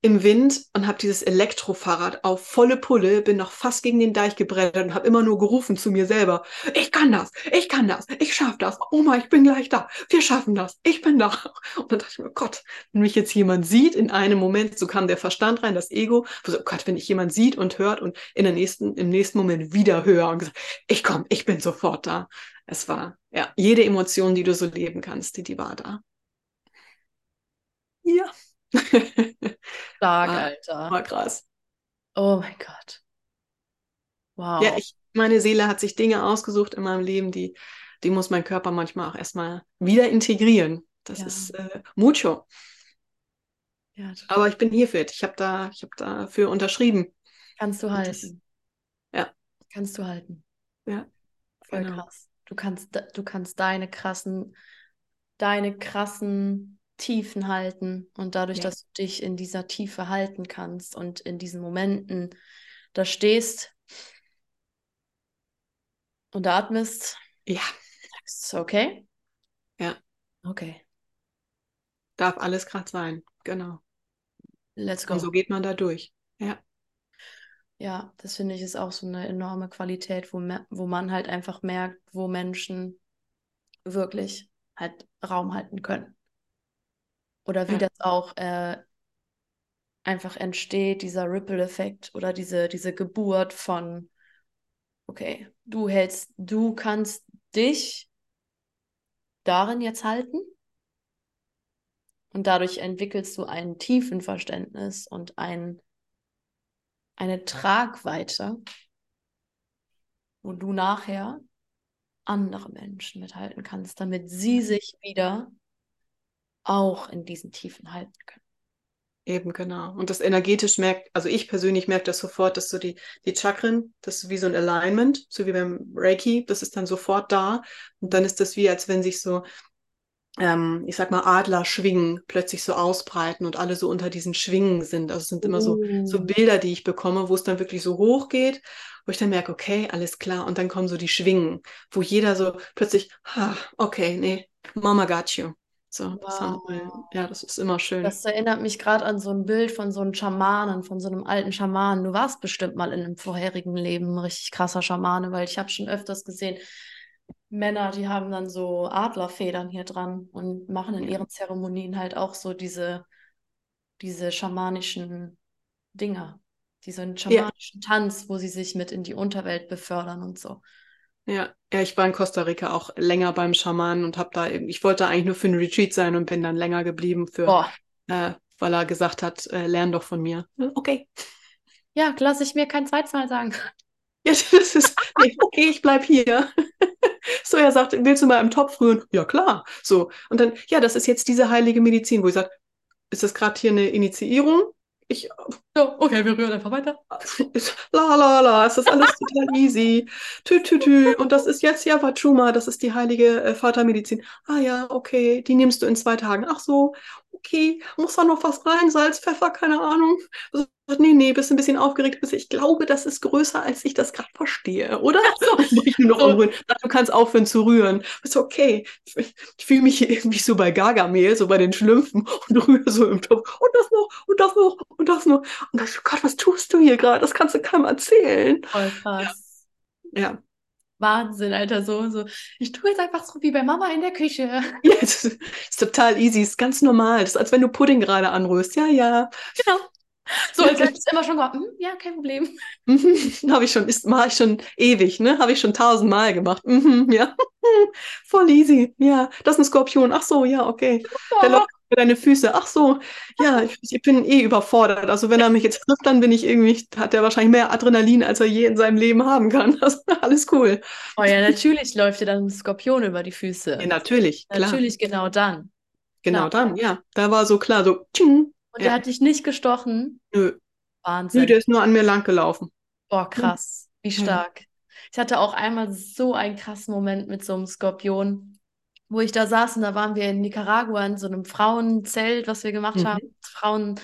im Wind und habe dieses Elektrofahrrad auf volle Pulle, bin noch fast gegen den Deich gebrettert und habe immer nur gerufen zu mir selber, ich kann das, ich kann das, ich schaffe das, Oma, ich bin gleich da, wir schaffen das, ich bin da. Und dann dachte ich mir, Gott, wenn mich jetzt jemand sieht in einem Moment, so kam der Verstand rein, das Ego, so, oh Gott, wenn ich jemand sieht und hört und in der nächsten, im nächsten Moment wieder höre und gesagt, ich komme, ich bin sofort da. Es war, ja, jede Emotion, die du so leben kannst, die, die war da. Ja. Stark, ah, Alter. War krass. Oh mein Gott. Wow. Ja, ich, meine Seele hat sich Dinge ausgesucht in meinem Leben, die, die muss mein Körper manchmal auch erstmal wieder integrieren. Das ja. ist äh, mucho. Ja, Aber ich bin hier fit. Ich habe da, ich habe dafür unterschrieben. Kannst du halten. Das, ja. Kannst du halten. Ja. Voll genau. krass. Du kannst, du kannst deine krassen, deine krassen Tiefen halten und dadurch, ja. dass du dich in dieser Tiefe halten kannst und in diesen Momenten da stehst und atmest. Ja. Du, okay? Ja. Okay. Darf alles gerade sein, genau. Let's go. Und so geht man da durch. Ja. Ja, das finde ich ist auch so eine enorme Qualität, wo, wo man halt einfach merkt, wo Menschen wirklich halt Raum halten können. Oder wie ja. das auch äh, einfach entsteht, dieser Ripple-Effekt oder diese, diese Geburt von, okay, du hältst, du kannst dich darin jetzt halten. Und dadurch entwickelst du ein tiefen Verständnis und ein, eine Tragweite, wo du nachher andere Menschen mithalten kannst, damit sie sich wieder auch in diesen Tiefen halten können. Eben, genau. Und das energetisch merkt, also ich persönlich merke das sofort, dass so die, die Chakren, das ist wie so ein Alignment, so wie beim Reiki, das ist dann sofort da. Und dann ist das wie, als wenn sich so, ähm, ich sag mal, Adler schwingen, plötzlich so ausbreiten und alle so unter diesen Schwingen sind. Also es sind immer so, so mm. Bilder, die ich bekomme, wo es dann wirklich so hoch geht, wo ich dann merke, okay, alles klar. Und dann kommen so die Schwingen, wo jeder so plötzlich, ha, okay, nee, Mama got you. So, das wow. wir, ja, das ist immer schön. Das erinnert mich gerade an so ein Bild von so einem Schamanen, von so einem alten Schamanen. Du warst bestimmt mal in einem vorherigen Leben ein richtig krasser Schamane, weil ich habe schon öfters gesehen, Männer, die haben dann so Adlerfedern hier dran und machen in ihren Zeremonien halt auch so diese, diese schamanischen Dinger, diesen schamanischen ja. Tanz, wo sie sich mit in die Unterwelt befördern und so. Ja, ja, ich war in Costa Rica auch länger beim Schamanen und habe da, ich wollte eigentlich nur für einen Retreat sein und bin dann länger geblieben für, äh, weil er gesagt hat, äh, lern doch von mir. Okay. Ja, lasse ich mir kein zweites Mal sagen. Ja, das ist, nee, okay, ich bleib hier. so, er sagt, willst du mal im Topf rühren? Ja, klar. So. Und dann, ja, das ist jetzt diese heilige Medizin, wo ich sage, ist das gerade hier eine Initiierung? Ich, so, okay, wir rühren einfach weiter. La la la, es ist alles total easy. Tü tü tü. Und das ist jetzt ja Vachuma, das ist die heilige äh, Vatermedizin. Ah ja, okay, die nimmst du in zwei Tagen. Ach so, okay, muss da noch was rein? Salz, Pfeffer, keine Ahnung. Nee, nee, bist ein bisschen aufgeregt. Ich glaube, das ist größer, als ich das gerade verstehe, oder? So. ich nur noch umrühren. Du kannst aufhören zu rühren. Ist okay. Ich, fühle mich hier irgendwie so bei Gargamel, so bei den Schlümpfen und rühre so im Topf. Und das noch, und das noch, und das noch. Und dann, Gott, was tust du hier gerade? Das kannst du keinem erzählen. Voll krass. ja. ja. Wahnsinn, Alter, so, so. Ich tue jetzt einfach so wie bei Mama in der Küche. Ja, das ist, total easy, ist ganz normal. Das ist, als wenn du Pudding gerade anrührst. Ja, ja. Genau. So, als hätte ich es immer schon gemacht. Hm, ja, kein Problem. Mhm, Habe ich schon, ist, mache ich schon ewig, ne? Habe ich schon tausendmal gemacht. Mhm, ja. Voll easy. Ja, das ist ein Skorpion. Ach so, ja, okay. Der läuft für deine Füße. Ach so, ja, ich, ich, bin eh überfordert. Also wenn er mich jetzt trifft, dann bin ich irgendwie, hat er wahrscheinlich mehr Adrenalin, als er je in seinem Leben haben kann. Also, alles cool. Oh ja, natürlich läuft dir dann ein Skorpion über die Füße. Ja, natürlich, klar. Natürlich, genau dann. Genau klar. dann, ja. Da war so klar, so, tsching. Und ja. der hat dich nicht gestochen? Nö. Wahnsinn. Nö, der ist nur an mir lang gelaufen. Boah, krass. Wie stark. Ich hatte auch einmal so einen krassen Moment mit so einem Skorpion wo ich da saß und da waren wir in Nicaragua in so einem Frauenzelt, was wir gemacht mhm. haben. Frauen,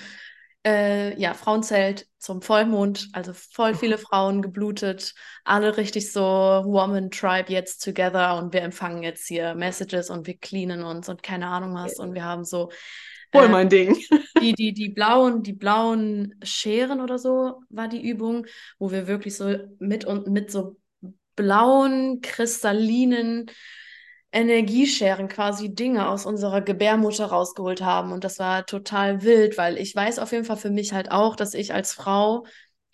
äh, ja, Frauenzelt zum Vollmond, also voll viele Frauen geblutet, alle richtig so Woman Tribe jetzt together und wir empfangen jetzt hier Messages und wir cleanen uns und keine Ahnung was und wir haben so Voll mein Ding. Die, die, die blauen, die blauen Scheren oder so war die Übung, wo wir wirklich so mit und mit so blauen, kristallinen Energiescheren quasi Dinge aus unserer Gebärmutter rausgeholt haben. Und das war total wild, weil ich weiß auf jeden Fall für mich halt auch, dass ich als Frau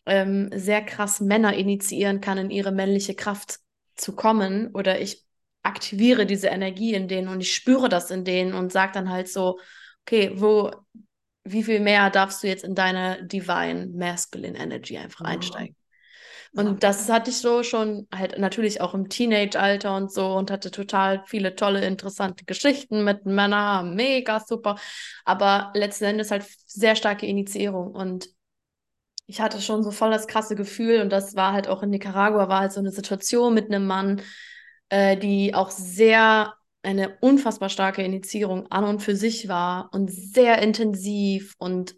ähm, sehr krass Männer initiieren kann, in ihre männliche Kraft zu kommen. Oder ich aktiviere diese Energie in denen und ich spüre das in denen und sage dann halt so, okay, wo, wie viel mehr darfst du jetzt in deine Divine Masculine Energy einfach einsteigen? Und das hatte ich so schon halt natürlich auch im Teenage-Alter und so und hatte total viele tolle, interessante Geschichten mit Männern, mega super. Aber letzten Endes halt sehr starke Initiierung. Und ich hatte schon so voll das krasse Gefühl und das war halt auch in Nicaragua, war halt so eine Situation mit einem Mann, äh, die auch sehr eine unfassbar starke Initiierung an und für sich war und sehr intensiv und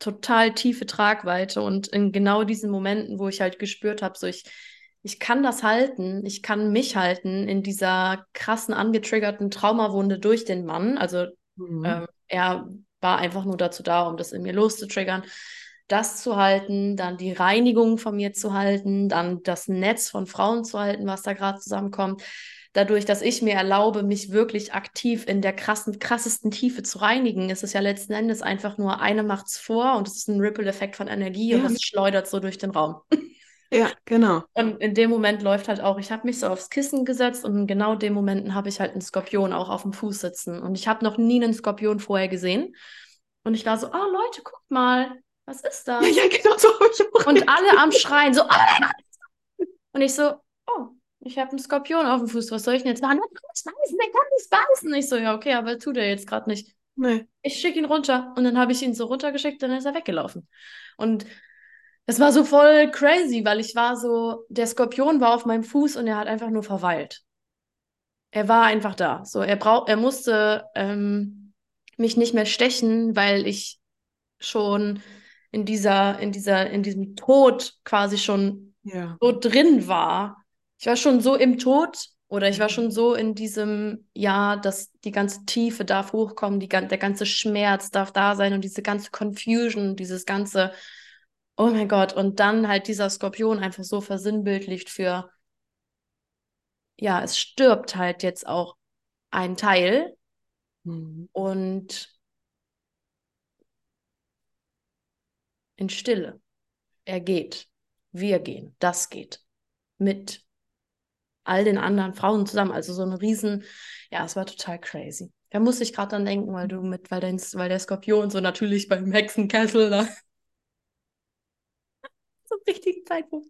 total tiefe Tragweite. Und in genau diesen Momenten, wo ich halt gespürt habe, so ich, ich kann das halten, ich kann mich halten in dieser krassen, angetriggerten Traumawunde durch den Mann. Also mhm. äh, er war einfach nur dazu da, um das in mir loszutriggern. Das zu halten, dann die Reinigung von mir zu halten, dann das Netz von Frauen zu halten, was da gerade zusammenkommt dadurch, dass ich mir erlaube, mich wirklich aktiv in der krassen, krassesten Tiefe zu reinigen, ist es ja letzten Endes einfach nur eine macht's vor und es ist ein Ripple-Effekt von Energie ja. und es schleudert so durch den Raum. Ja, genau. Und in dem Moment läuft halt auch, ich habe mich so aufs Kissen gesetzt und in genau dem Momenten habe ich halt einen Skorpion auch auf dem Fuß sitzen. Und ich habe noch nie einen Skorpion vorher gesehen. Und ich war so, oh Leute, guckt mal, was ist das? Ja, ja genau so habe ich Und alle am Schreien, so, ah! Und ich so, oh, ich habe einen Skorpion auf dem Fuß, was soll ich denn jetzt machen? Der kann nicht beißen, der kann nicht beißen. Ich so, ja, okay, aber tut er jetzt gerade nicht. Nee. Ich schicke ihn runter und dann habe ich ihn so runtergeschickt, dann ist er weggelaufen. Und das war so voll crazy, weil ich war so, der Skorpion war auf meinem Fuß und er hat einfach nur verweilt. Er war einfach da. So, er brauch, er musste ähm, mich nicht mehr stechen, weil ich schon in dieser, in dieser, in diesem Tod quasi schon ja. so drin war, ich war schon so im Tod oder ich war schon so in diesem, ja, dass die ganze Tiefe darf hochkommen, die, der ganze Schmerz darf da sein und diese ganze Confusion, dieses ganze, oh mein Gott, und dann halt dieser Skorpion einfach so versinnbildlicht für, ja, es stirbt halt jetzt auch ein Teil mhm. und in Stille. Er geht. Wir gehen. Das geht. Mit all den anderen Frauen zusammen. Also so ein Riesen, ja, es war total crazy. Da musste ich gerade dann denken, weil du mit, weil, dein, weil der Skorpion so natürlich beim Hexenkessel da zum richtigen Zeitpunkt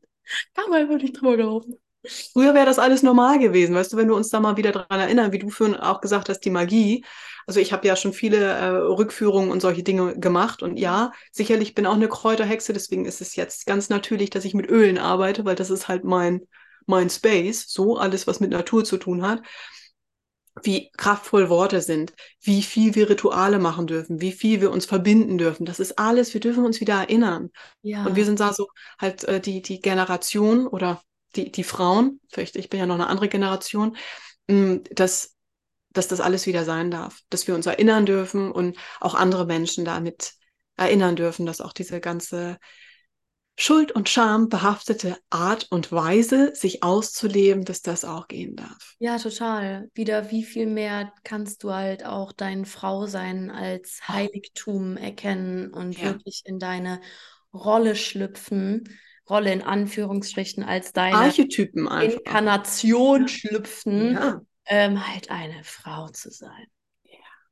kam einfach nicht drüber gelaufen. Früher wäre das alles normal gewesen, weißt du, wenn wir uns da mal wieder dran erinnern, wie du vorhin auch gesagt hast, die Magie. Also ich habe ja schon viele äh, Rückführungen und solche Dinge gemacht und ja, sicherlich bin auch eine Kräuterhexe, deswegen ist es jetzt ganz natürlich, dass ich mit Ölen arbeite, weil das ist halt mein mein Space, so alles, was mit Natur zu tun hat, wie kraftvoll Worte sind, wie viel wir Rituale machen dürfen, wie viel wir uns verbinden dürfen. Das ist alles, wir dürfen uns wieder erinnern. Ja. Und wir sind da so halt äh, die, die Generation oder die, die Frauen, vielleicht ich bin ja noch eine andere Generation, mh, mm, dass, dass das alles wieder sein darf, dass wir uns erinnern dürfen und auch andere Menschen damit erinnern dürfen, dass auch diese ganze Schuld und Scham behaftete Art und Weise, sich auszuleben, dass das auch gehen darf. Ja, total. Wieder, wie viel mehr kannst du halt auch dein Frausein als Heiligtum erkennen und ja. wirklich in deine Rolle schlüpfen. Rolle in Anführungsstrichen als deine Archetypen einfach. Inkarnation ja. schlüpfen, ja. Ähm, halt eine Frau zu sein.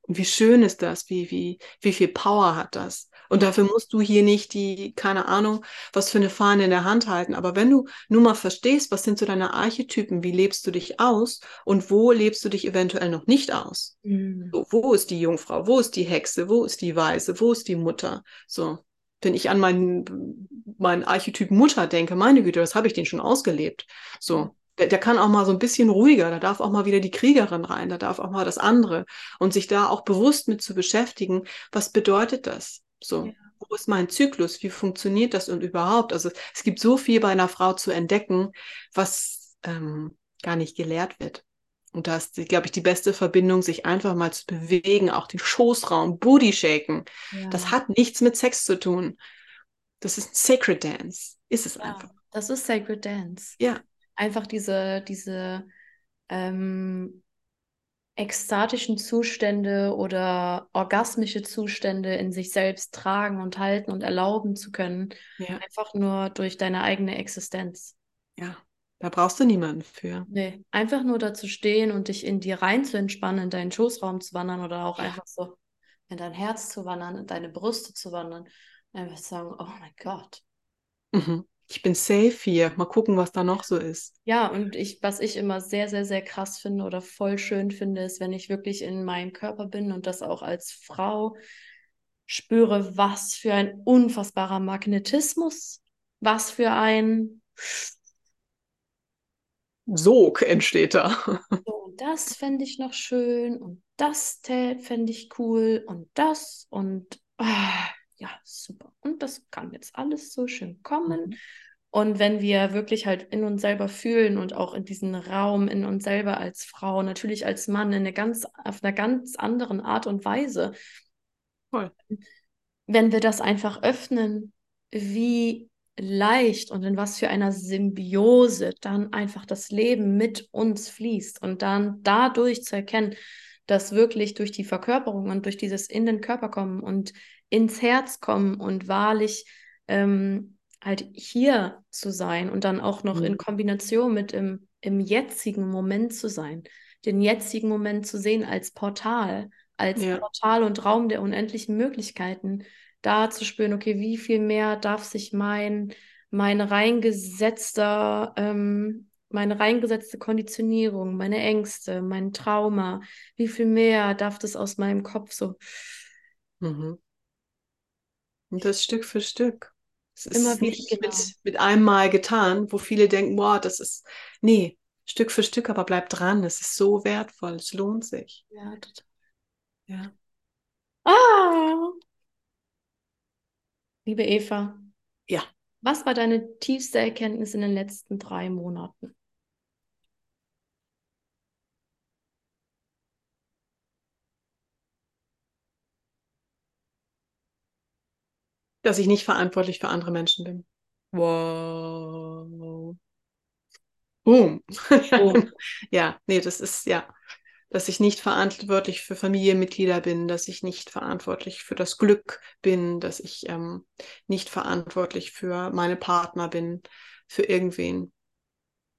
Und wie schön ist das? Wie, wie, wie viel Power hat das? Und dafür musst du hier nicht die, keine Ahnung, was für eine Fahne in der Hand halten. Aber wenn du nur mal verstehst, was sind so deine Archetypen, wie lebst du dich aus und wo lebst du dich eventuell noch nicht aus? Mhm. So, wo ist die Jungfrau? Wo ist die Hexe? Wo ist die Weise? Wo ist die Mutter? So. Wenn ich an meinen, meinen Archetyp Mutter denke, meine Güte, das habe ich den schon ausgelebt. So der, der kann auch mal so ein bisschen ruhiger, da darf auch mal wieder die Kriegerin rein, da darf auch mal das andere und sich da auch bewusst mit zu beschäftigen, was bedeutet das? So, ja. wo ist mein Zyklus? Wie funktioniert das und überhaupt? Also es gibt so viel bei einer Frau zu entdecken, was ähm, gar nicht gelehrt wird. Und da ist, glaube ich, die beste Verbindung, sich einfach mal zu bewegen, auch den Schoßraum, Booty shaken. Ja. Das hat nichts mit Sex zu tun. Das ist Sacred Dance. Ist es ja, einfach. Das ist Sacred Dance. Ja. Einfach diese, diese ähm, ekstatischen Zustände oder orgasmische Zustände in sich selbst tragen und halten und erlauben zu können. Ja. Einfach nur durch deine eigene Existenz. Ja. Da brauchst du niemanden für. Nee, einfach nur da zu stehen und dich in dir rein zu entspannen, in deinen Schoßraum zu wandern oder auch ja. einfach so in dein Herz zu wandern, in deine Brüste zu wandern. Einfach sagen, oh mein Gott. Mhm. Ich bin safe hier. Mal gucken, was da noch so ist. Ja, und ich, was ich immer sehr, sehr, sehr krass finde oder voll schön finde, ist, wenn ich wirklich in meinem Körper bin und das auch als Frau spüre, was für ein unfassbarer Magnetismus, was für ein Sog entsteht da. So, das fände ich noch schön und das fände ich cool und das und ah, ja, super. Und das kann jetzt alles so schön kommen. Mhm. Und wenn wir wirklich halt in uns selber fühlen und auch in diesen Raum in uns selber als Frau, natürlich als Mann, in eine ganz, auf einer ganz anderen Art und Weise, Voll. wenn wir das einfach öffnen, wie leicht und in was für einer Symbiose dann einfach das Leben mit uns fließt und dann dadurch zu erkennen, dass wirklich durch die Verkörperung und durch dieses in den Körper kommen und ins Herz kommen und wahrlich ähm, halt hier zu sein und dann auch noch mhm. in Kombination mit im, im jetzigen Moment zu sein, den jetzigen Moment zu sehen als Portal, als ja. Portal und Raum der unendlichen Möglichkeiten, da zu spüren, okay, wie viel mehr darf sich mein, mein reingesetzter, ähm, meine reingesetzte Konditionierung, meine Ängste, mein Trauma, wie viel mehr darf das aus meinem Kopf so. Mhm. Und das Stück für Stück. Es ist Immer nicht genau. mit, mit einem Mal getan, wo viele denken, boah, das ist, nee, Stück für Stück, aber bleib dran, es ist so wertvoll, es lohnt sich. Ja, total. Ja. Ah, Liebe Eva, ja. Was war deine tiefste Erkenntnis in den letzten drei Monaten? Dass ich nicht verantwortlich für andere Menschen bin. Wow. Boom. Boom. ja, nee, das ist, ja dass ich nicht verantwortlich für Familienmitglieder bin, dass ich nicht verantwortlich für das Glück bin, dass ich ähm, nicht verantwortlich für meine Partner bin, für irgendwen.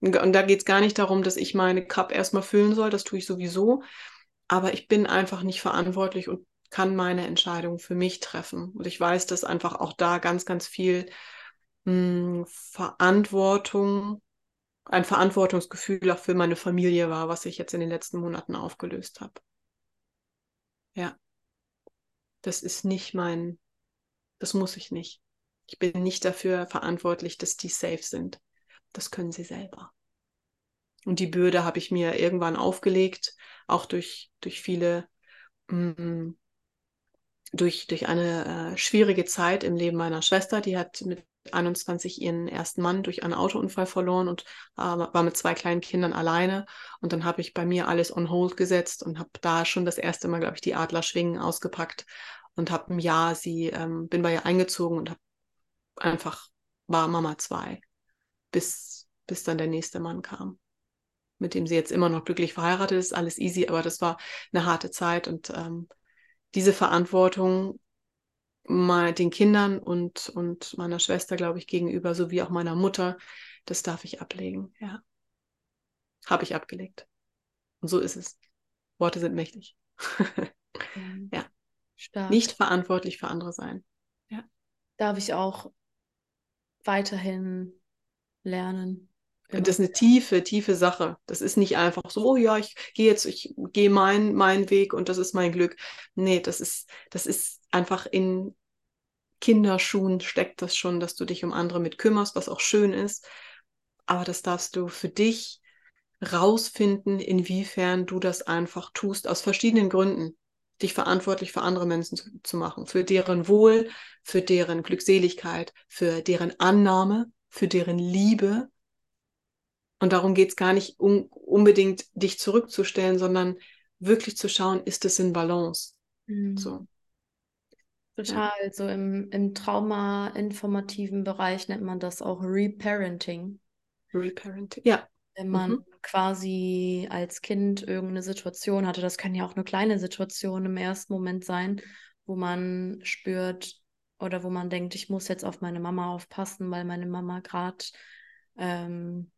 Und da geht es gar nicht darum, dass ich meine Cup erstmal füllen soll, das tue ich sowieso, aber ich bin einfach nicht verantwortlich und kann meine Entscheidung für mich treffen. Und ich weiß, dass einfach auch da ganz, ganz viel mh, hm, Verantwortung ein Verantwortungsgefühl auch für meine Familie war, was ich jetzt in den letzten Monaten aufgelöst habe. Ja, das ist nicht mein, das muss ich nicht. Ich bin nicht dafür verantwortlich, dass die safe sind. Das können sie selber. Und die Bürde habe ich mir irgendwann aufgelegt, auch durch, durch viele, mh, mm, durch, durch eine äh, schwierige Zeit im Leben meiner Schwester. Die hat mit 21 ihren ersten Mann durch einen Autounfall verloren und äh, war mit zwei kleinen Kindern alleine. Und dann habe ich bei mir alles on hold gesetzt und habe da schon das erste Mal, glaube ich, die Adlerschwingen ausgepackt und habe ein Jahr sie, ähm, bin bei ihr eingezogen und habe einfach, war Mama zwei, bis, bis dann der nächste Mann kam mit dem sie jetzt immer noch glücklich verheiratet ist, alles easy, aber das war eine harte Zeit und ähm, diese Verantwortung mal den Kindern und, und meiner Schwester, glaube ich, gegenüber, sowie auch meiner Mutter, das darf ich ablegen, ja. Habe ich abgelegt. Und so ist es. Worte sind mächtig. Mhm. ja. Stark. Nicht verantwortlich für andere sein. Ja. Darf ich auch weiterhin lernen. Das ist eine tiefe, tiefe Sache. Das ist nicht einfach so, oh ja, ich gehe jetzt, ich gehe meinen mein Weg und das ist mein Glück. Nee, das ist, das ist einfach in, Kinderschuhen steckt das schon, dass du dich um andere mit kümmerst, was auch schön ist. Aber das darfst du für dich rausfinden, inwiefern du das einfach tust, aus verschiedenen Gründen. Dich verantwortlich für andere Menschen zu, zu machen, für deren Wohl, für deren Glückseligkeit, für deren Annahme, für deren Liebe. Und darum geht es gar nicht um unbedingt dich zurückzustellen, sondern wirklich zu schauen, ist es in Balance. Mhm. So. Total. Ja. So im, im Trauma-informativen Bereich nennt man das auch Reparenting. Reparenting, ja. Wenn man mhm. quasi als Kind irgendeine Situation hatte, das kann ja auch eine kleine Situation im ersten Moment sein, wo man spürt oder wo man denkt, ich muss jetzt auf meine Mama aufpassen, weil meine Mama gerade ähm,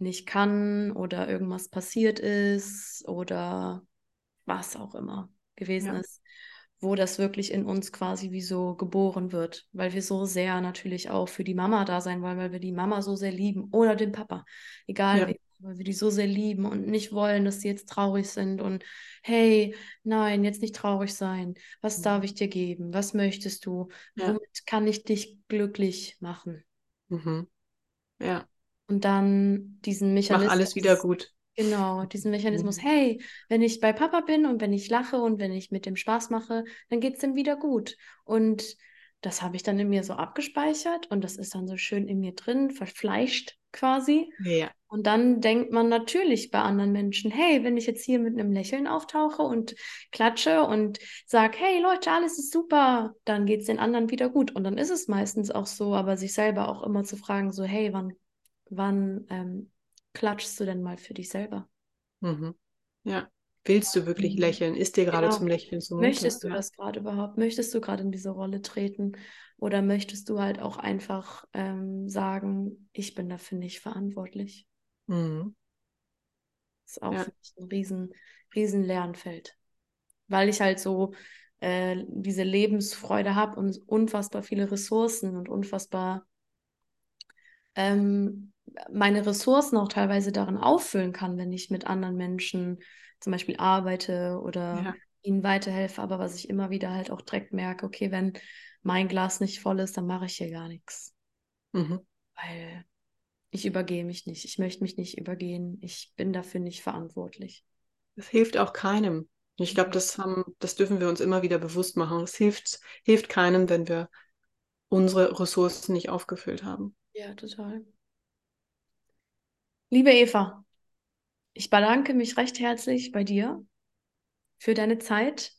nicht kann oder irgendwas passiert ist oder was auch immer gewesen ja. ist, wo das wirklich in uns quasi wie so geboren wird, weil wir so sehr natürlich auch für die Mama da sein wollen, weil wir die Mama so sehr lieben oder den Papa, egal ja. wie, weil wir die so sehr lieben und nicht wollen, dass sie jetzt traurig sind und hey, nein, jetzt nicht traurig sein. Was darf ich dir geben? Was möchtest du? Ja. Womit kann ich dich glücklich machen? Mhm. Ja. Und dann diesen Mechanismus. Mach alles wieder gut. Genau, diesen Mechanismus, mhm. hey, wenn ich bei Papa bin und wenn ich lache und wenn ich mit dem Spaß mache, dann geht es ihm wieder gut. Und das habe ich dann in mir so abgespeichert und das ist dann so schön in mir drin, verfleischt quasi. Ja. Und dann denkt man natürlich bei anderen Menschen, hey, wenn ich jetzt hier mit einem Lächeln auftauche und klatsche und sage, hey Leute, alles ist super, dann geht es den anderen wieder gut. Und dann ist es meistens auch so, aber sich selber auch immer zu fragen, so, hey, wann wann ähm, klatschst du denn mal für dich selber? Mhm. Ja. Willst du wirklich mhm. lächeln? Ist dir gerade genau. zum Lächeln zumute? Möchtest du ja. das gerade überhaupt? Möchtest du gerade in diese Rolle treten? Oder möchtest du halt auch einfach ähm, sagen, ich bin dafür nicht verantwortlich? Mhm. Das ist auch ja. ein riesen, riesen Lernfeld. Weil ich halt so äh, diese Lebensfreude habe und unfassbar viele Ressourcen und unfassbar ähm, meine Ressourcen auch teilweise darin auffüllen kann, wenn ich mit anderen Menschen zum Beispiel arbeite oder ja. ihnen weiterhelfe, aber was ich immer wieder halt auch direkt merke, okay, wenn mein Glas nicht voll ist, dann mache ich hier gar nichts. Mhm. Weil ich übergehe mich nicht. Ich möchte mich nicht übergehen. Ich bin dafür nicht verantwortlich. Das hilft auch keinem. Ich glaube, das haben, das dürfen wir uns immer wieder bewusst machen. Es hilft, hilft keinem, wenn wir unsere Ressourcen nicht aufgefüllt haben. Ja, total. Liebe Eva, ich bedanke mich recht herzlich bei dir für deine Zeit,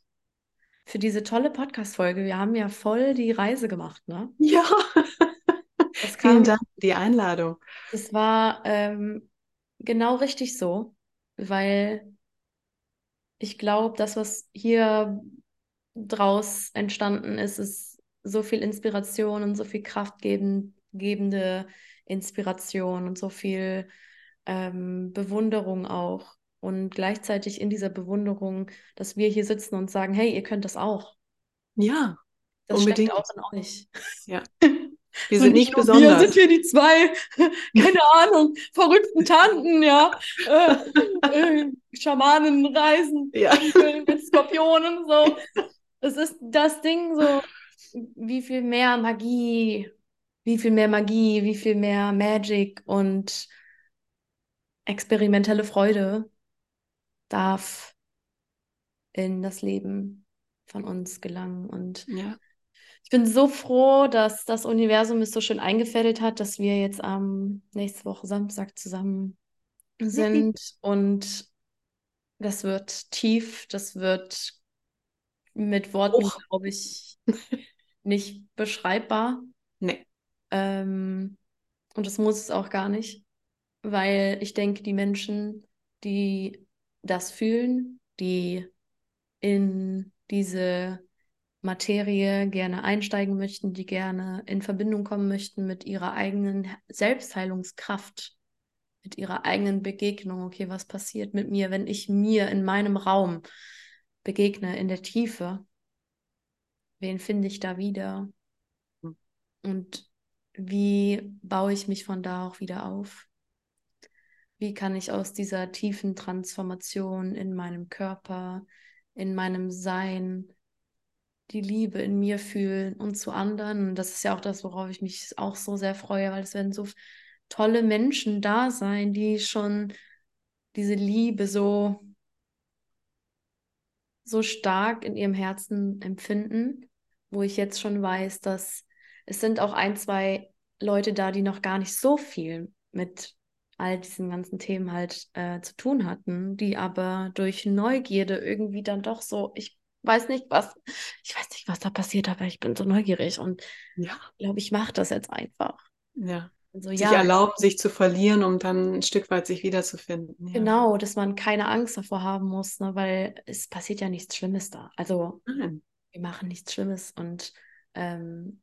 für diese tolle Podcast-Folge. Wir haben ja voll die Reise gemacht, ne? Ja. Vielen Dank für die Einladung. Das war ähm, genau richtig so, weil ich glaube, das, was hier draus entstanden ist, ist so viel Inspiration und so viel kraftgebende Inspiration und so viel ähm, Bewunderung auch. Und gleichzeitig in dieser Bewunderung, dass wir hier sitzen und sagen, hey, ihr könnt das auch. Ja, das unbedingt. steckt auch in euch. Ja. Wir sind nicht besonders. Wir sind hier die zwei, keine Ahnung, verrückten Tanten, ja. Äh, äh, Schamanenreisen ja. mit Skorpionen, so. Es ist das Ding so, wie viel mehr Magie, wie viel mehr Magie, wie viel mehr Magic und experimentelle Freude darf in das Leben von uns gelangen. Und ja. ich bin so froh, dass das Universum es so schön eingefädelt hat, dass wir jetzt am nächste Woche Samstag zusammen sind. und das wird tief, das wird mit Worten, glaube ich, nicht beschreibbar. Nee. Ähm, und das muss es auch gar nicht weil ich denke, die Menschen, die das fühlen, die in diese Materie gerne einsteigen möchten, die gerne in Verbindung kommen möchten mit ihrer eigenen Selbstheilungskraft, mit ihrer eigenen Begegnung. Okay, was passiert mit mir, wenn ich mir in meinem Raum begegne, in der Tiefe? Wen finde ich da wieder? Hm. Und wie baue ich mich von da auch wieder auf? Wie kann ich aus dieser tiefen Transformation in meinem Körper, in meinem Sein, die Liebe in mir fühlen und zu anderen. Und das ist ja auch das, worauf ich mich auch so sehr freue, weil es werden so tolle Menschen da sein, die schon diese Liebe so, so stark in ihrem Herzen empfinden, wo ich jetzt schon weiß, dass es sind auch ein, zwei Leute da, die noch gar nicht so viel mit all diesen ganzen Themen halt äh, zu tun hatten, die aber durch Neugierde irgendwie dann doch so, ich weiß nicht, was, ich weiß nicht, was da passiert, aber ich bin so neugierig und Ja. glaube, ich mache das jetzt einfach. Ja. Also Sich ja, erlauben, sich zu verlieren, um dann ein Stück weit sich wiederzufinden. Ja. genau, dass man keine Angst davor haben muss, ne, weil es passiert ja nichts Schlimmes da. Also Nein. wir machen nichts Schlimmes und ähm,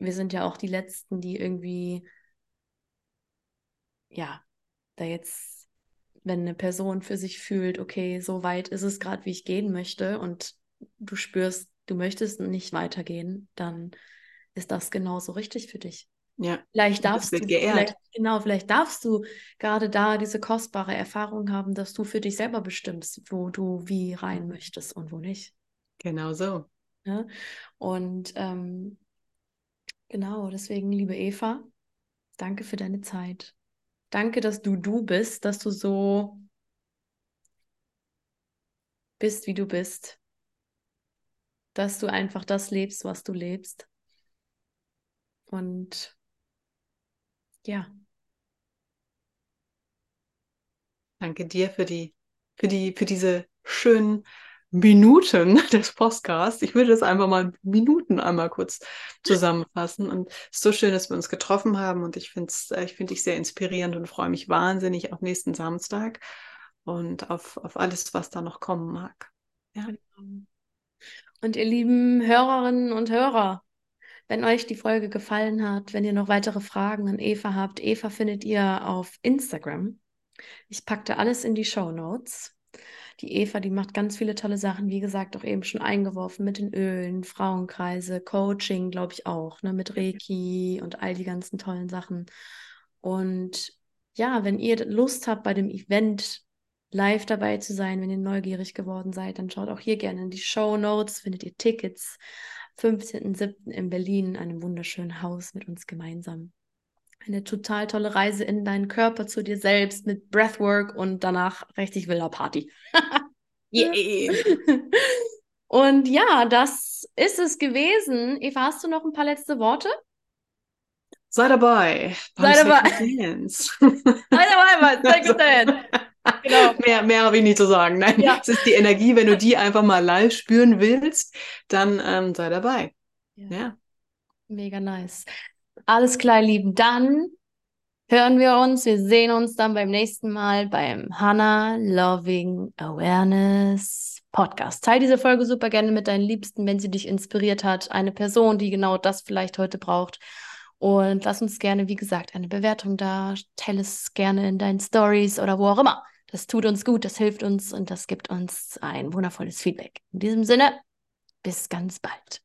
wir sind ja auch die Letzten, die irgendwie, ja, da jetzt, wenn eine Person für sich fühlt, okay, so weit ist es gerade, wie ich gehen möchte und du spürst, du möchtest nicht weitergehen, dann ist das genauso richtig für dich. Ja. Vielleicht darfst du, geehrt. vielleicht, genau, vielleicht darfst du gerade da diese kostbare Erfahrung haben, dass du für dich selber bestimmst, wo du wie rein möchtest und wo nicht. Genau so. Ne? Und ähm, genau, deswegen, liebe Eva, danke für deine Zeit. Danke, dass du du bist, dass du so bist, wie du bist. Dass du einfach das lebst, was du lebst. Und ja, Danke dir für die, für die, für diese schönen Minuten des Podcasts. Ich würde das einfach mal Minuten einmal kurz zusammenfassen. Und es ist so schön, dass wir uns getroffen haben. Und ich finde es, ich finde dich sehr inspirierend und freue mich wahnsinnig auf nächsten Samstag und auf, auf alles, was da noch kommen mag. Ja. Und ihr lieben Hörerinnen und Hörer, wenn euch die Folge gefallen hat, wenn ihr noch weitere Fragen an Eva habt, Eva findet ihr auf Instagram. Ich packte alles in die Show Notes. Die Eva, die macht ganz viele tolle Sachen, wie gesagt, auch eben schon eingeworfen mit den Ölen, Frauenkreise, Coaching, glaube ich auch, ne, mit Reiki und all die ganzen tollen Sachen. Und ja, wenn ihr Lust habt, bei dem Event live dabei zu sein, wenn ihr neugierig geworden seid, dann schaut auch hier gerne in die Show Notes, findet ihr Tickets. 15.07. in Berlin, in einem wunderschönen Haus mit uns gemeinsam. Eine total tolle Reise in deinen Körper zu dir selbst mit Breathwork und danach richtig wilder Party. Yeah. Und ja, das ist es gewesen. Eva, hast du noch ein paar letzte Worte? Sei dabei. Sei dabei. Dance. Sei dabei, Mann. Second Dance. Genau. Mehr, mehr habe ich nicht zu sagen. Nein, Ja. es ist die Energie, wenn du die einfach mal live spüren willst, dann ähm, sei dabei. Ja. Mega nice. Alles klar, Lieben. Dann hören wir uns. Wir sehen uns dann beim nächsten Mal beim Hannah Loving Awareness Podcast. Teil diese Folge super gerne mit deinen Liebsten, wenn sie dich inspiriert hat. Eine Person, die genau das vielleicht heute braucht. Und lass uns gerne, wie gesagt, eine Bewertung da. Teile es gerne in deinen Stories oder wo auch immer. Das tut uns gut, das hilft uns und das gibt uns ein wundervolles Feedback. In diesem Sinne, bis ganz bald.